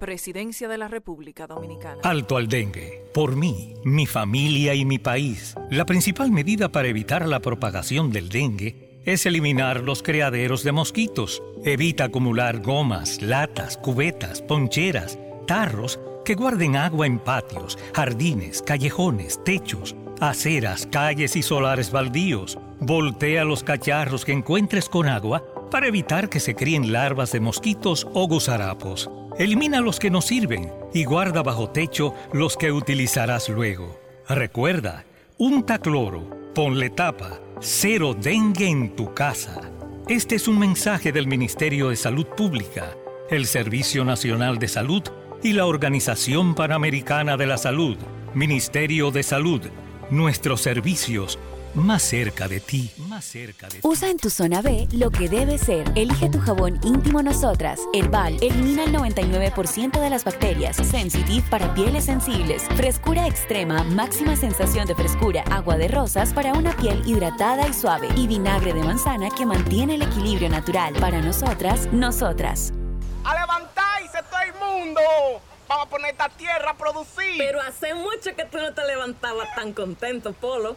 Speaker 13: Presidencia de la República Dominicana.
Speaker 17: Alto al dengue. Por mí, mi familia y mi país. La principal medida para evitar la propagación del dengue es eliminar los criaderos de mosquitos. Evita acumular gomas, latas, cubetas, poncheras, tarros que guarden agua en patios, jardines, callejones, techos, aceras, calles y solares baldíos. Voltea los cacharros que encuentres con agua para evitar que se críen larvas de mosquitos o gusarapos. Elimina los que no sirven y guarda bajo techo los que utilizarás luego. Recuerda, unta cloro, ponle tapa, cero dengue en tu casa. Este es un mensaje del Ministerio de Salud Pública, el Servicio Nacional de Salud y la Organización Panamericana de la Salud. Ministerio de Salud, nuestros servicios más cerca de ti, más cerca de ti.
Speaker 51: Usa en tu zona B lo que debe ser. Elige tu jabón íntimo Nosotras. Herbal elimina el 99% de las bacterias. Sensitive para pieles sensibles. Frescura extrema, máxima sensación de frescura. Agua de rosas para una piel hidratada y suave. Y vinagre de manzana que mantiene el equilibrio natural. Para nosotras, nosotras.
Speaker 20: ¡A levantarse todo el mundo! Vamos a poner esta tierra a producir.
Speaker 21: Pero hace mucho que tú no te levantabas tan contento, Polo.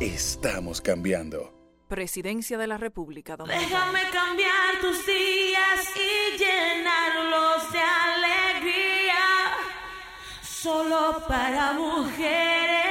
Speaker 12: estamos cambiando.
Speaker 13: Presidencia de la República Dominicana.
Speaker 22: Déjame cambiar tus días y llenarlos de alegría. Solo para mujeres.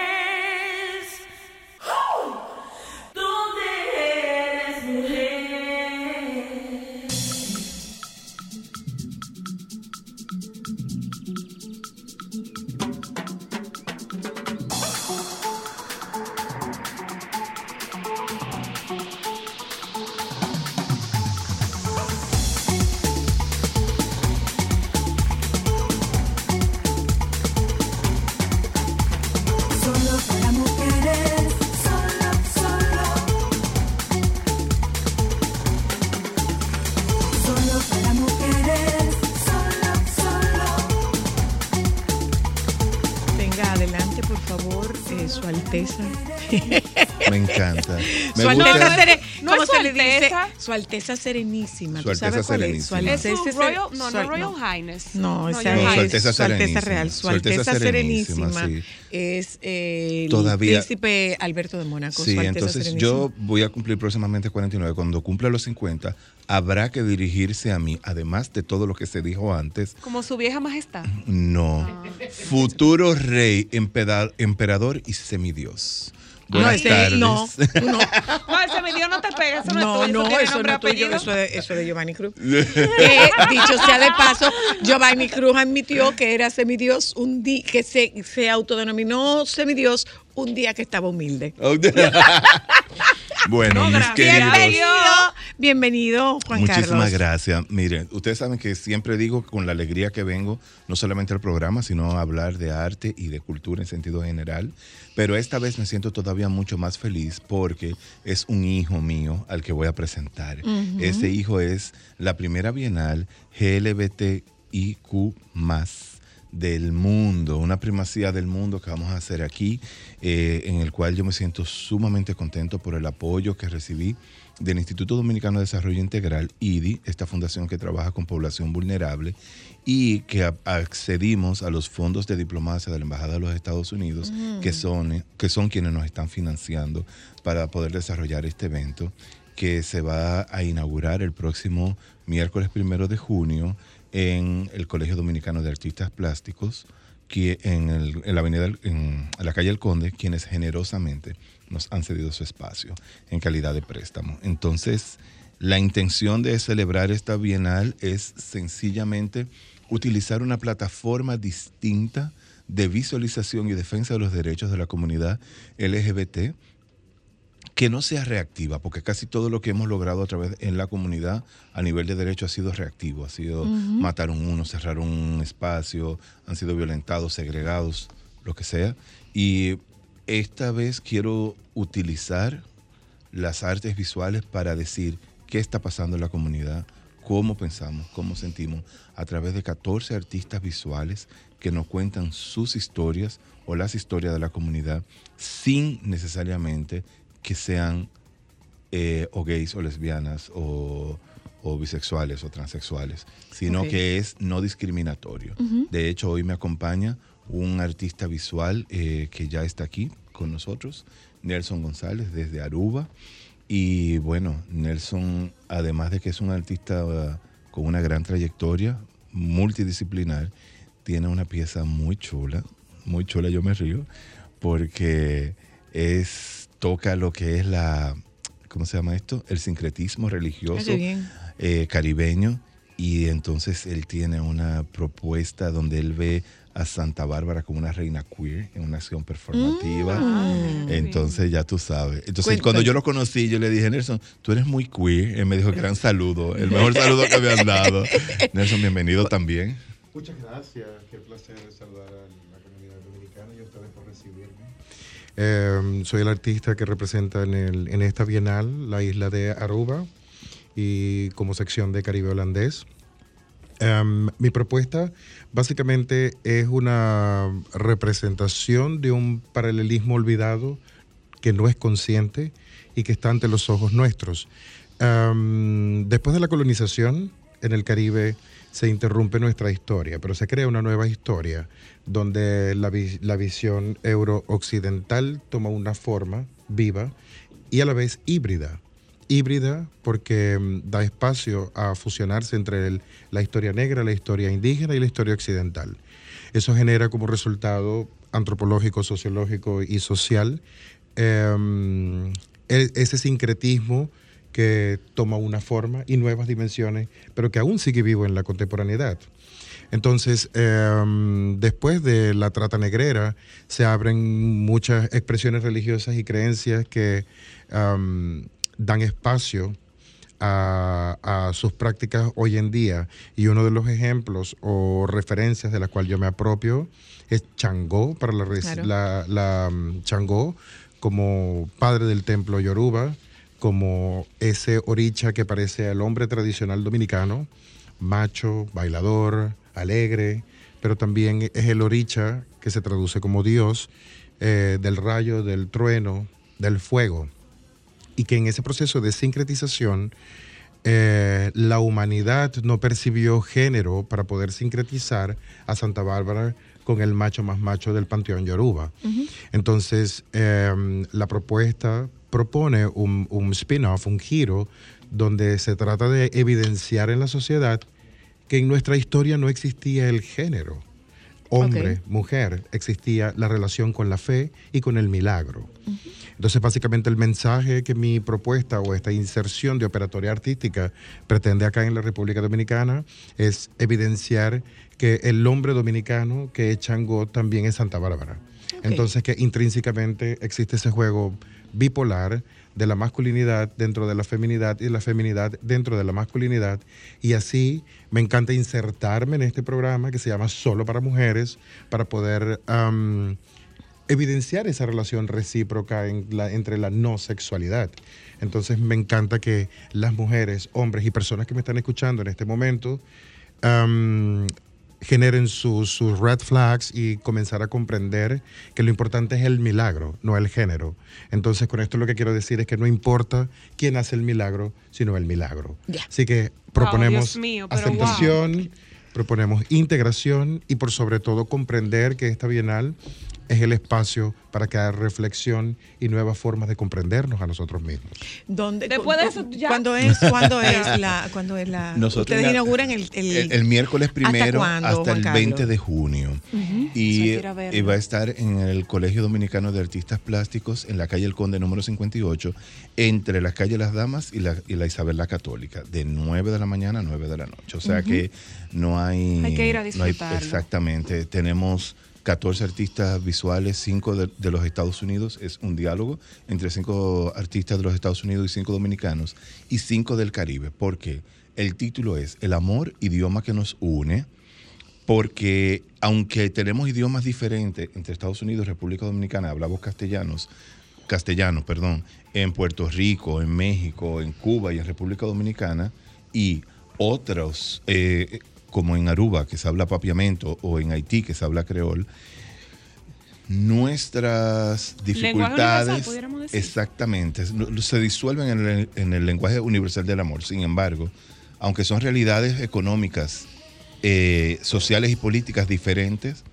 Speaker 5: Eh, Su Alteza.
Speaker 46: Me encanta. Me
Speaker 5: Su Alteza,
Speaker 46: gusta-
Speaker 5: Sere-
Speaker 25: No
Speaker 5: ¿cómo
Speaker 25: es Su
Speaker 5: se le dice?
Speaker 25: Alteza.
Speaker 5: Su Alteza Serenísima.
Speaker 46: Su
Speaker 5: ¿Tú sabes
Speaker 46: Alteza
Speaker 5: cuál es? Su
Speaker 46: Serenísima.
Speaker 25: Es
Speaker 5: Alteza
Speaker 25: su
Speaker 5: Sere-
Speaker 25: Royal, no, no Royal Highness.
Speaker 5: No,
Speaker 25: No,
Speaker 5: esa
Speaker 25: Your
Speaker 5: es
Speaker 46: Su Alteza
Speaker 5: Su Alteza
Speaker 46: Serenísima.
Speaker 5: Real. Su
Speaker 46: Su Alteza
Speaker 5: Alteza
Speaker 46: Serenísima,
Speaker 5: Serenísima
Speaker 46: sí.
Speaker 5: es eh, el
Speaker 46: Todavía-
Speaker 5: príncipe Alberto de Mónaco.
Speaker 46: Sí,
Speaker 5: Su Alteza
Speaker 46: entonces
Speaker 5: Serenísima.
Speaker 46: yo voy a cumplir próximamente 49. Cuando cumpla los 50, habrá que dirigirse a mí, además de todo lo que se dijo antes.
Speaker 25: Como su vieja majestad.
Speaker 46: No. Futuro rey, emperador y semidios.
Speaker 5: No,
Speaker 46: Buenas
Speaker 5: ese-
Speaker 46: tardes.
Speaker 5: no, no.
Speaker 25: No, ese mi Dios no te pega, eso no,
Speaker 5: No,
Speaker 25: es tuyo.
Speaker 5: no, eso no es tuyo, eso es, eso es de Giovanni Cruz. que, dicho sea de paso, Giovanni Cruz admitió que era semidios un día, que se, se autodenominó semidios un día que estaba humilde.
Speaker 46: bueno, mis queridos.
Speaker 5: Bienvenido, bienvenido, Juan
Speaker 46: Muchísimas
Speaker 5: Carlos.
Speaker 46: gracias. Miren, ustedes saben que siempre digo con la alegría que vengo, no solamente al programa, sino a hablar de arte y de cultura en sentido general. Pero esta vez me siento todavía mucho más feliz porque es un hijo mío al que voy a presentar. Ese hijo es la primera bienal GLBTIQ del mundo, una primacía del mundo que vamos a hacer aquí, eh, en el cual yo me siento sumamente contento por el apoyo que recibí del Instituto Dominicano de Desarrollo Integral, IDI, esta fundación que trabaja con población vulnerable, y que accedimos a los fondos de diplomacia de la Embajada de los Estados Unidos,
Speaker 52: Mm.
Speaker 46: que, son, que son quienes nos están financiando para poder desarrollar este evento, que se va a inaugurar el próximo miércoles primero de junio en el Colegio Dominicano de Artistas Plásticos, en, el- en la avenida, en la calle El Conde, quienes generosamente nos han cedido su espacio en calidad de préstamo. Entonces, la intención de celebrar esta bienal es sencillamente utilizar una plataforma distinta de visualización y defensa de los derechos de la comunidad LGBT que no sea reactiva, porque casi todo lo que hemos logrado a través en la comunidad a nivel de derecho ha sido reactivo, ha sido
Speaker 52: Ujú.
Speaker 46: mataron uno, cerraron un espacio, han sido violentados, segregados, lo que sea. Y esta vez quiero utilizar las artes visuales para decir qué está pasando en la comunidad, cómo pensamos, cómo sentimos, a través de 14 artistas visuales que nos cuentan sus historias o las historias de la comunidad sin necesariamente que sean eh, o gays o lesbianas o, o bisexuales o transexuales, sino que es no discriminatorio. De hecho, hoy me acompaña un artista visual eh, que ya está aquí con nosotros, Nelson González, desde Aruba. Y bueno, Nelson, además de que es un artista uh, con una gran trayectoria, multidisciplinar, tiene una pieza muy chula, muy chula, yo me río, porque es, toca lo que es la, ¿cómo se llama esto? El sincretismo religioso
Speaker 5: Ah,
Speaker 46: eh, caribeño y entonces él tiene una propuesta donde él ve a Santa Bárbara como una reina queer en una acción performativa.
Speaker 53: Mm.
Speaker 46: entonces ya tú sabes. Entonces
Speaker 53: Cuéntame.
Speaker 46: cuando yo lo conocí, yo le dije, Nelson, tú eres muy queer. Él me dijo, gran saludo, el mejor saludo que me han dado. Nelson, bienvenido también.
Speaker 53: Muchas gracias, qué placer saludar a la comunidad dominicana y a ustedes por recibirme. Eh, soy el artista que representa en esta bienal la isla de Aruba y como sección de Caribe holandés. Em, mi propuesta básicamente es una representación de un paralelismo olvidado que no es consciente y que está ante los ojos nuestros. Em, después de la colonización en el Caribe se interrumpe nuestra historia, pero se crea una nueva historia donde la, vi- la visión euro-occidental toma una forma viva y a la vez híbrida. Híbrida porque mm, da espacio a fusionarse entre el- la historia negra, la historia indígena y la historia occidental. Eso genera como resultado antropológico, sociológico y social em, e- ese sincretismo que toma una forma y nuevas dimensiones, pero que aún sigue vivo en la contemporaneidad. Entonces, em, después de la trata negrera, se abren muchas expresiones religiosas y creencias que am, dan espacio a, a sus prácticas hoy en día. Y uno de los ejemplos o referencias de la cual yo me apropio es Changó, para la,
Speaker 5: Claro.
Speaker 53: la, la, mm, Changó como padre del templo Yoruba, como ese oricha que parece al hombre tradicional dominicano, macho, bailador, alegre, pero también es el oricha que se traduce como Dios, eh, del rayo, del trueno, del fuego y que en ese proceso de sincretización eh, la humanidad no percibió género para poder sincretizar a Santa Bárbara con el macho más macho del panteón Yoruba. Entonces, eh, la propuesta propone un, un spin-off, un giro, donde se trata de evidenciar en la sociedad que en nuestra historia no existía el género. Hombre, mujer, existía la relación con la fe y con el milagro. Entonces, básicamente el mensaje que mi propuesta o esta inserción de operatoria artística pretende acá en la República Dominicana es evidenciar que el hombre dominicano que es Changó también es Santa Bárbara. Entonces, que intrínsecamente existe ese juego bipolar de la masculinidad dentro de la feminidad y la feminidad dentro de la masculinidad. Y así me encanta insertarme en este programa que se llama Solo para Mujeres para poder evidenciar esa relación recíproca entre la no sexualidad. Entonces me encanta que las mujeres, hombres y personas que me están escuchando en este momento generen sus, red flags y comenzar a comprender que lo importante es el milagro, no el género. Entonces con esto lo que quiero decir es que no importa quién hace el milagro, sino el milagro. Así que proponemos
Speaker 25: mío, pero
Speaker 53: aceptación, proponemos integración y por sobre todo comprender que esta bienal es el espacio para crear reflexión y nuevas formas de comprendernos a nosotros mismos.
Speaker 5: ¿Dónde,
Speaker 25: Después de eso, ya.
Speaker 5: ¿Cuándo es, cuándo es la, cuándo es la,
Speaker 46: Nosotros
Speaker 5: ustedes inauguran el, el,
Speaker 46: El, el miércoles primero
Speaker 5: cuándo,
Speaker 46: hasta, el
Speaker 5: Carlos?
Speaker 46: 20 de junio. Y,
Speaker 5: que ir a verlo.
Speaker 46: y va a estar en el Colegio Dominicano de Artistas Plásticos en la calle El Conde número 58, entre la calle Las Damas y la, y la Isabel la Católica, de 9 de la mañana a 9 de la noche. O sea que no hay...
Speaker 25: Hay que ir a
Speaker 46: no hay-
Speaker 25: disfrutarlo.
Speaker 46: exactamente. Tenemos 14 artistas visuales, 5 de, los Estados Unidos. Es un diálogo entre 5 artistas de los Estados Unidos y 5 dominicanos y 5 del Caribe. Porque el título es El amor, idioma que nos une porque aunque tenemos idiomas diferentes entre Estados Unidos y República Dominicana, hablamos castellanos, castellano, perdón, en Puerto Rico, en México, en Cuba y en República Dominicana, y otros, eh, como en Aruba, que se habla papiamento, o en Haití, que se habla creol, nuestras dificultades exactamente se disuelven en el, en el lenguaje universal del amor. Sin embargo, aunque son realidades económicas, eh, sociales y políticas diferentes,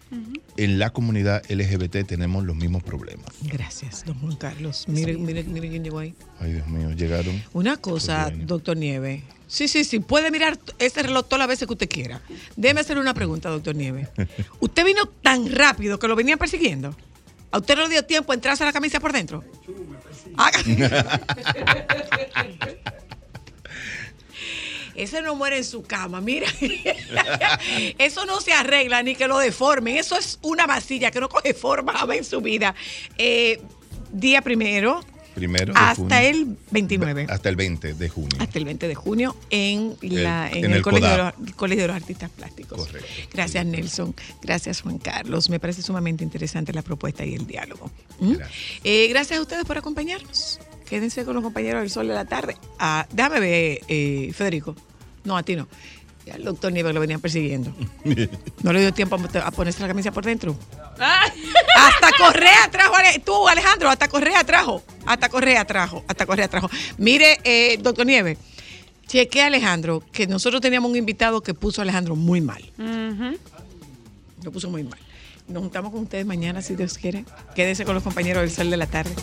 Speaker 46: en la comunidad LGBT tenemos los mismos problemas.
Speaker 5: Gracias, don Juan Carlos. Miren, miren, miren quién llegó ahí.
Speaker 46: Ay, Dios mío, llegaron.
Speaker 5: Una cosa, doctor Nieve. Sí, sí, sí. Puede mirar ese reloj todas las veces que usted quiera. Déjeme hacerle una pregunta, doctor Nieve. ¿Usted vino tan rápido que lo venían persiguiendo? ¿A usted no le dio tiempo a entrarse a la camisa por dentro? Ah. Ese no muere en su cama, mira. Eso no se arregla ni que lo deformen. Eso es una masilla que no coge forma jamás en su vida. Eh, día primero
Speaker 46: Primero
Speaker 5: hasta
Speaker 46: junio.
Speaker 5: el 29.
Speaker 46: Hasta el 20 de junio.
Speaker 5: Hasta el 20 de junio en, la-
Speaker 46: El-
Speaker 5: en
Speaker 46: en
Speaker 5: el,
Speaker 46: el
Speaker 5: Colegio, de
Speaker 46: CODAP.
Speaker 5: los, Colegio de los Artistas Plásticos.
Speaker 46: Correcto.
Speaker 5: Gracias, Nelson. Gracias, Juan Carlos. Me parece sumamente interesante la propuesta y el diálogo. ¿Mm? Eh, gracias a ustedes por acompañarnos. Quédense con los compañeros del Sol de la tarde. Ah, déjame ver, eh, Federico. No, a ti no. Ya el doctor Nieves lo venían persiguiendo. No le dio tiempo a, ponerse la camisa por dentro. Hasta Correa trajo, tú Alejandro, hasta Correa trajo, hasta Correa trajo, hasta Correa trajo. Mire, eh, doctor Nieves, cheque a Alejandro, que nosotros teníamos un invitado que puso a Alejandro muy mal, lo puso muy mal. Nos juntamos con ustedes mañana, si Dios quiere. Quédese con los compañeros del Sol de la Tarde.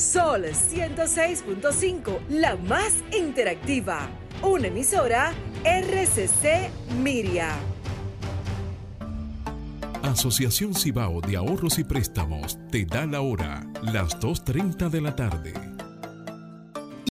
Speaker 54: Sol 106.5, la más interactiva. Una emisora RCC Miria.
Speaker 52: Asociación Cibao de Ahorros y Préstamos te da la hora, las 2.30 de la tarde.